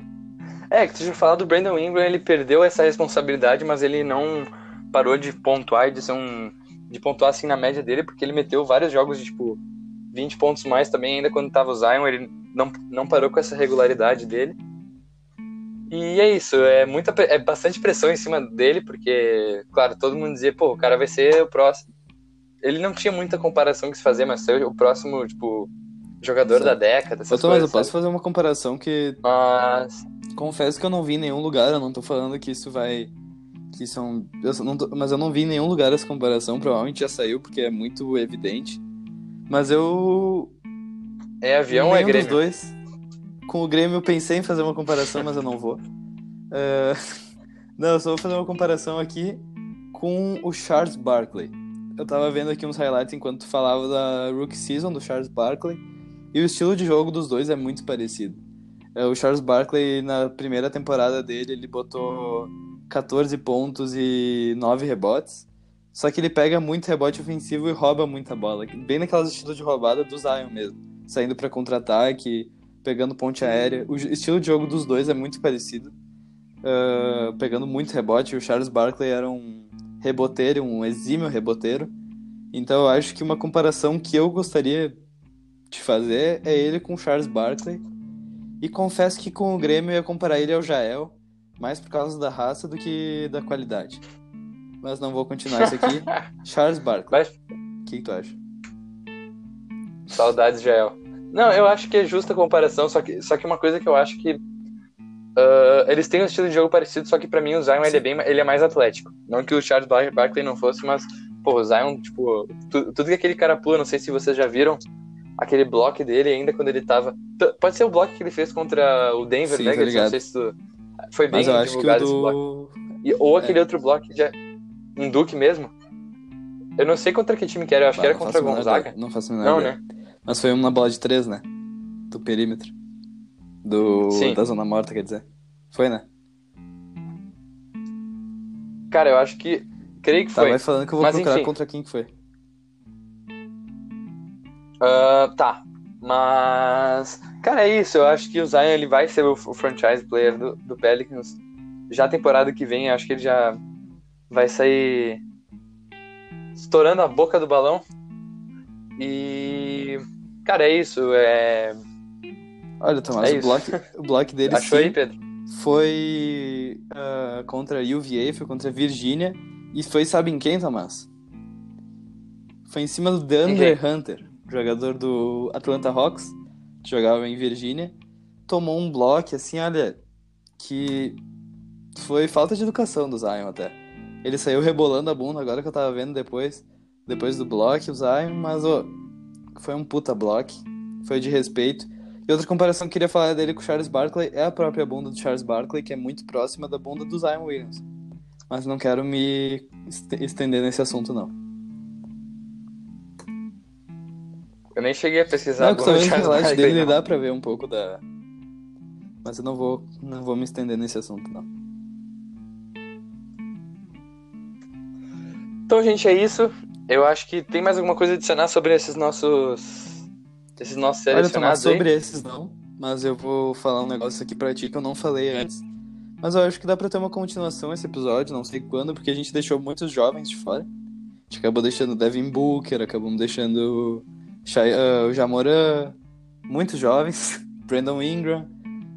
É, que tu já falou do Brandon Ingram, ele perdeu essa responsabilidade, mas ele não parou de pontuar de ser um. de pontuar assim na média dele, porque ele meteu vários jogos de tipo 20 pontos mais também, ainda quando tava o Zion, ele não, não parou com essa regularidade dele. E é isso, é muita é bastante pressão em cima dele, porque, claro, todo mundo dizia, pô, o cara vai ser o próximo. ele não tinha muita comparação que se fazer, mas ser o próximo, tipo, jogador Sim. da década, essas eu coisas, posso sabe? fazer uma comparação que Mas, confesso que eu não vi em nenhum lugar, eu não tô falando que isso vai. Que isso é eu tô- mas eu não vi em nenhum lugar essa comparação, provavelmente já saiu, porque é muito evidente. Mas eu. é avião ou é dos Grêmio? dois. Com o Grêmio eu pensei em fazer uma comparação, mas eu não vou. É, Não, eu só vou fazer uma comparação aqui com o Charles Barkley. Eu tava vendo aqui uns highlights enquanto tu falava da Rookie Season do Charles Barkley. E o estilo de jogo dos dois é muito parecido. É, o Charles Barkley, na primeira temporada dele, ele botou 14 pontos e 9 rebotes. Só que ele pega muito rebote ofensivo e rouba muita bola. Bem naquelas estilos de roubada do Zion mesmo. Saindo pra contra-ataque, pegando ponte aérea. O estilo de jogo dos dois é muito parecido. Ah, pegando muito rebote. O Charles Barkley era um reboteiro, um exímio reboteiro. Então eu acho que uma comparação que eu gostaria de fazer é ele com o Charles Barkley. E confesso que com o Grêmio eu ia comparar ele ao Jael, mais por causa da raça do que da qualidade. Mas não vou continuar isso aqui. [LAUGHS] Charles Barkley. Mas, O que, que tu acha? saudades, Jael. Não, eu acho que é justa a comparação, só que, só que uma coisa que eu acho que ah, eles têm um estilo de jogo parecido, só que pra mim o Zion ele é, bem, ele é mais atlético. Não que o Charles Bar- Barkley não fosse, mas, pô, o Zion, tipo, tu- tudo que aquele cara pula, não sei se vocês já viram, aquele bloco dele ainda quando ele tava. Pode ser o bloco que ele fez contra o Denver Sim, tô Nuggets, não ligado. sei se tu. Foi bem Mas eu acho que o divulgado esse bloco. do. Ou aquele É. outro bloco de um Duke mesmo. Eu não sei contra que time que era, eu acho que Bah, era não contra menor Gonzaga. ideia. Não faço a menor Não, ideia. né? Mas foi uma bola de três, né? Do perímetro. Do... Sim. Da zona morta, quer dizer. Foi, né? Cara, eu acho que. Creio que Tá, foi. vai falando que eu vou Mas, procurar enfim. contra quem que foi. Ah, tá. Mas. Cara, é isso. Eu acho que o Zion ele vai ser o, franchise player do, do Pelicans. Já a temporada que vem, eu acho que ele já vai sair estourando a boca do balão. E. Cara, é isso. É... Olha, Tomás, É o, bloco, o bloco [LAUGHS] dele Achou aí, Pedro? foi ah, contra a UVA, foi contra a Virgínia. E foi, sabe em quem, Tomás? Foi em cima do Deandre Hunter, jogador do Atlanta Hawks, que jogava em Virgínia. Tomou um bloco, assim, olha, que foi falta de educação do Zion até. Ele saiu rebolando a bunda, agora que eu tava vendo depois, depois do bloco, o Zion, mas, ô, foi um puta bloco, foi de respeito. E outra comparação que eu queria falar dele com o Charles Barkley é a própria bunda do Charles Barkley, que é muito próxima da bunda do Zion Williams. Mas não quero me est- estender nesse assunto, não. Eu nem cheguei a pesquisar Não, a que bunda do talvez o Charles highlight Barkley, dele não. dá pra ver um pouco da... Mas eu não vou, não vou me estender nesse assunto, não. Então, gente, é isso. Eu acho que tem mais alguma coisa a adicionar sobre esses nossos. Esses nossos Olha, Tomás, selecionados sobre esses não, mas eu vou falar um negócio aqui pra ti que eu não falei antes. Mas eu acho que dá pra ter uma continuação esse episódio, não sei quando, porque a gente deixou muitos jovens de fora. A gente acabou deixando Devin Booker, acabamos deixando Shai- ah, o Jamoran, muitos jovens, [LAUGHS] Brandon Ingram.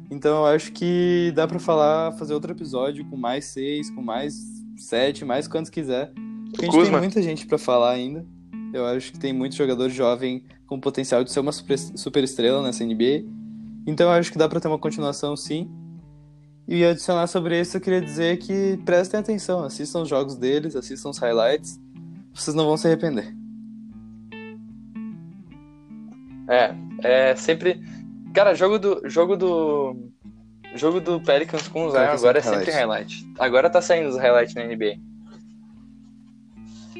Então eu acho que dá pra falar, fazer outro episódio com mais seis, com mais sete, mais quantos quiser. Porque a gente tem Kuzma. muita gente pra falar ainda. Eu acho que tem muito jogador jovem com potencial de ser uma super, estrela nessa NBA. Então eu acho que dá pra ter uma continuação sim. E adicionar sobre isso, eu queria dizer que prestem atenção, assistam os jogos deles, assistam os highlights. Vocês não vão se arrepender. É, é sempre. Cara, jogo do. Jogo do. Jogo do Pelicans com o Zion agora é sempre sempre highlight. Agora tá saindo os highlights na NBA.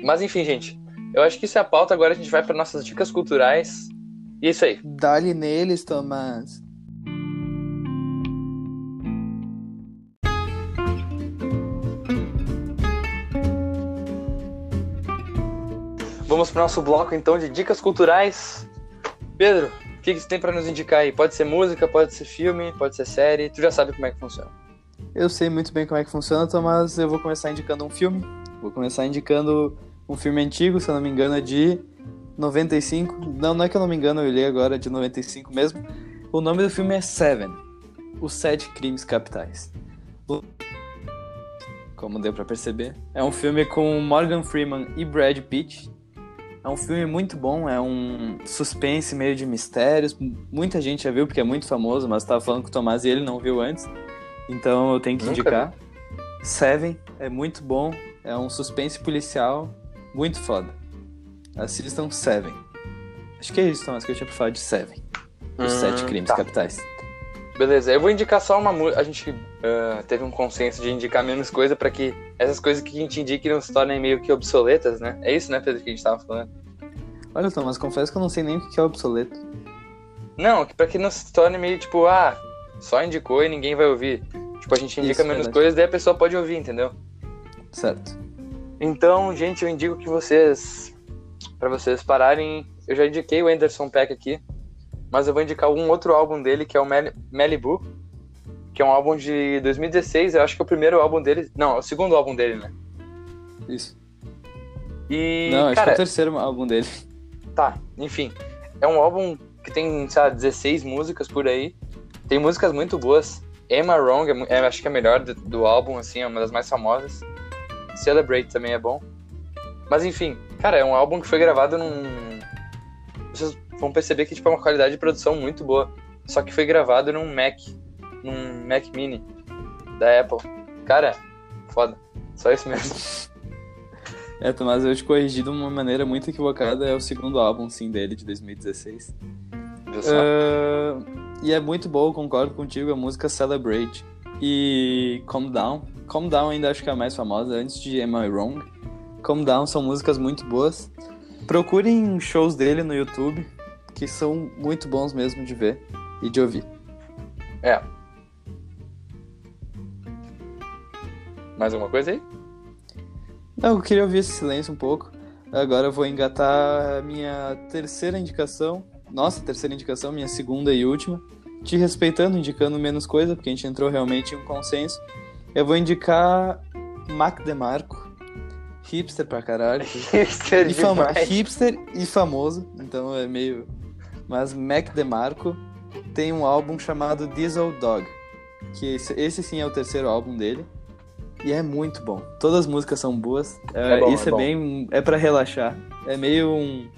Mas enfim, gente. Eu acho que isso é a pauta. Agora a gente vai para nossas dicas culturais. E é isso aí. Dá-lhe neles, Tomás. Vamos pro nosso bloco então de dicas culturais. Pedro, o que, que você tem para nos indicar aí? Pode ser música, pode ser filme, pode ser série. Tu já sabe como é que funciona. Eu sei muito bem como é que funciona, Tomás. Eu vou começar indicando um filme. Vou começar indicando um filme antigo, se eu não me engano, é de 95. Não, não é que eu não me engano, eu li agora, é de 95 mesmo. O nome do filme é Seven Os Sete Crimes Capitais. Como deu pra perceber, é um filme com Morgan Freeman e Brad Pitt. É um filme muito bom, é um suspense meio de mistérios. Muita gente já viu porque é muito famoso, mas tava falando com o Tomás e ele não viu antes. Então eu tenho que Nunca indicar. Seven é muito bom, é um suspense policial muito foda. Assistam Seven. Acho que é isso, Tomás, que eu tinha pra falar de Seven. Os Hum, sete crimes tá. capitais. Beleza, eu vou indicar só uma música. A gente ah, teve um consenso de indicar menos coisa pra que essas coisas que a gente indique não se tornem meio que obsoletas, né? É isso, né, Pedro, que a gente tava falando? Olha, Tomás, confesso que eu não sei nem o que é obsoleto. Não, que pra que não se torne meio tipo, ah, só indicou e ninguém vai ouvir. Tipo, a gente indica Isso, menos verdade. coisas, daí a pessoa pode ouvir, entendeu? Certo. Então, gente, eu indico que vocês. Pra vocês pararem. Eu já indiquei o Anderson Peck aqui. Mas eu vou indicar um outro álbum dele, que é o Mal- Malibu. Que é um álbum de 2016. Eu acho que é o primeiro álbum dele. Não, é o segundo álbum dele, né? Isso. E. não, acho cara, que é o terceiro álbum dele. Tá, enfim. É um álbum que tem, sei lá, 16 músicas por aí. Tem músicas muito boas. Emma Wrong, é é, acho que é a melhor do, do álbum, assim, é uma das mais famosas. Celebrate também é bom. Mas enfim, cara, é um álbum que foi gravado num. Vocês vão perceber que tipo, é uma qualidade de produção muito boa. Só que foi gravado num Mac. Num Mac Mini da Apple. Cara, foda. Só isso mesmo. [LAUGHS] É, Tomás, eu te corrigi de uma maneira muito equivocada. É o segundo álbum, sim, dele, de 2016. Viu só? Ah, e é muito bom, concordo contigo, a música Celebrate. E Calm Down. Calm Down ainda acho que é a mais famosa, antes de Am I Wrong. Calm Down são músicas muito boas. Procurem shows dele no YouTube, que são muito bons mesmo de ver e de ouvir. É. Mais alguma coisa aí? Não, eu queria ouvir esse silêncio um pouco. Agora eu vou engatar a minha terceira indicação. Nossa, terceira indicação, minha segunda e última. Te respeitando, indicando menos coisa, porque a gente entrou realmente em um consenso. Eu vou indicar Mac DeMarco. Hipster pra caralho. [LAUGHS] Hipster E fama... Hipster e famoso, então é meio. Mas Mac DeMarco tem um álbum chamado Diesel Dog. Que esse, esse sim é o terceiro álbum dele. E é muito bom. Todas as músicas são boas. É, É bom, isso é é, bem. É pra relaxar. É meio um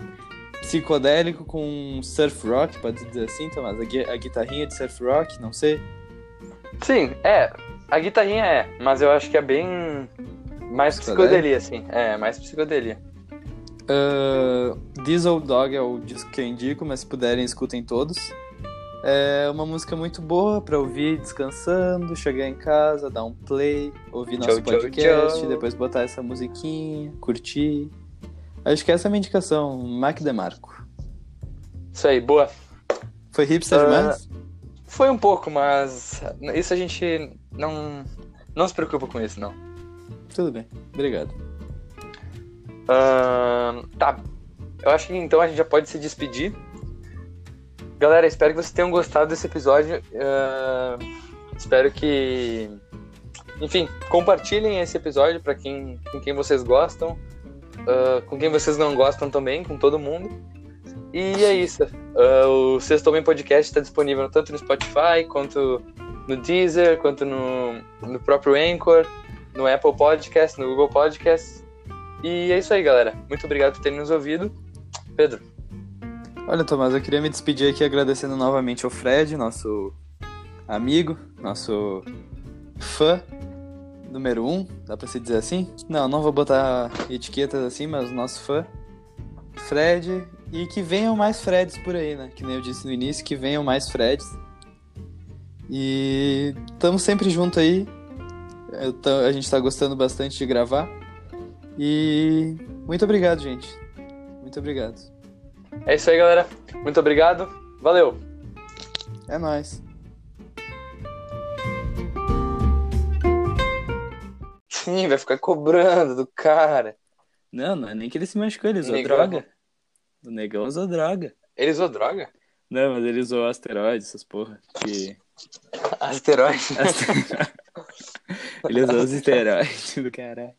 psicodélico com surf rock, pode dizer assim, Tomás. A, a guitarrinha de surf rock, não sei. Sim, é. A guitarrinha é, mas eu acho que é bem mais psicodelia, assim. É, mais psicodelia. Ah, Diesel Dog é o disco que eu indico, mas se puderem, escutem todos. É uma música muito boa pra ouvir descansando, chegar em casa, dar um play, ouvir nosso Tchau, tchau, podcast, tchau. depois botar essa musiquinha, curtir. Acho que essa é a minha indicação, Mac DeMarco. Isso aí, boa. Foi hipster Ah, demais? Foi um pouco, mas isso a gente não não se preocupa com isso, não. Tudo bem, obrigado. Ahn, tá. Eu acho que então a gente já pode se despedir. Galera, espero que vocês tenham gostado desse episódio. Ahn, espero que. Enfim, compartilhem esse episódio para quem, com quem vocês gostam, ah, com quem vocês não gostam também, com todo mundo. E é isso. Ah, o Sexto Homem Podcast está disponível tanto no Spotify, quanto no Deezer, quanto no, no próprio Anchor, no Apple Podcast, no Google Podcast. E é isso aí, galera. Muito obrigado por terem nos ouvido. Pedro, Olha, Tomás, eu queria me despedir aqui agradecendo novamente ao Fred, nosso amigo, nosso fã número um, dá pra se dizer assim? Não, não vou botar etiquetas assim, mas nosso fã, Fred, e que venham mais Freds por aí, né? Que nem eu disse no início, que venham mais Freds. E estamos sempre junto aí. Eu tô- a gente tá gostando bastante de gravar. E muito obrigado, gente. Muito obrigado. é isso aí, galera. Muito obrigado. Valeu. É nóis. Sim, vai ficar cobrando do cara. Não, não é nem que ele se machucou, ele usou Negão. droga. O negão usou droga. Ele usou droga? Não, mas ele usou asteroides, essas porra. Que... [LAUGHS] Asteroide. Aste- [LAUGHS] ele usou os esteroides do caralho.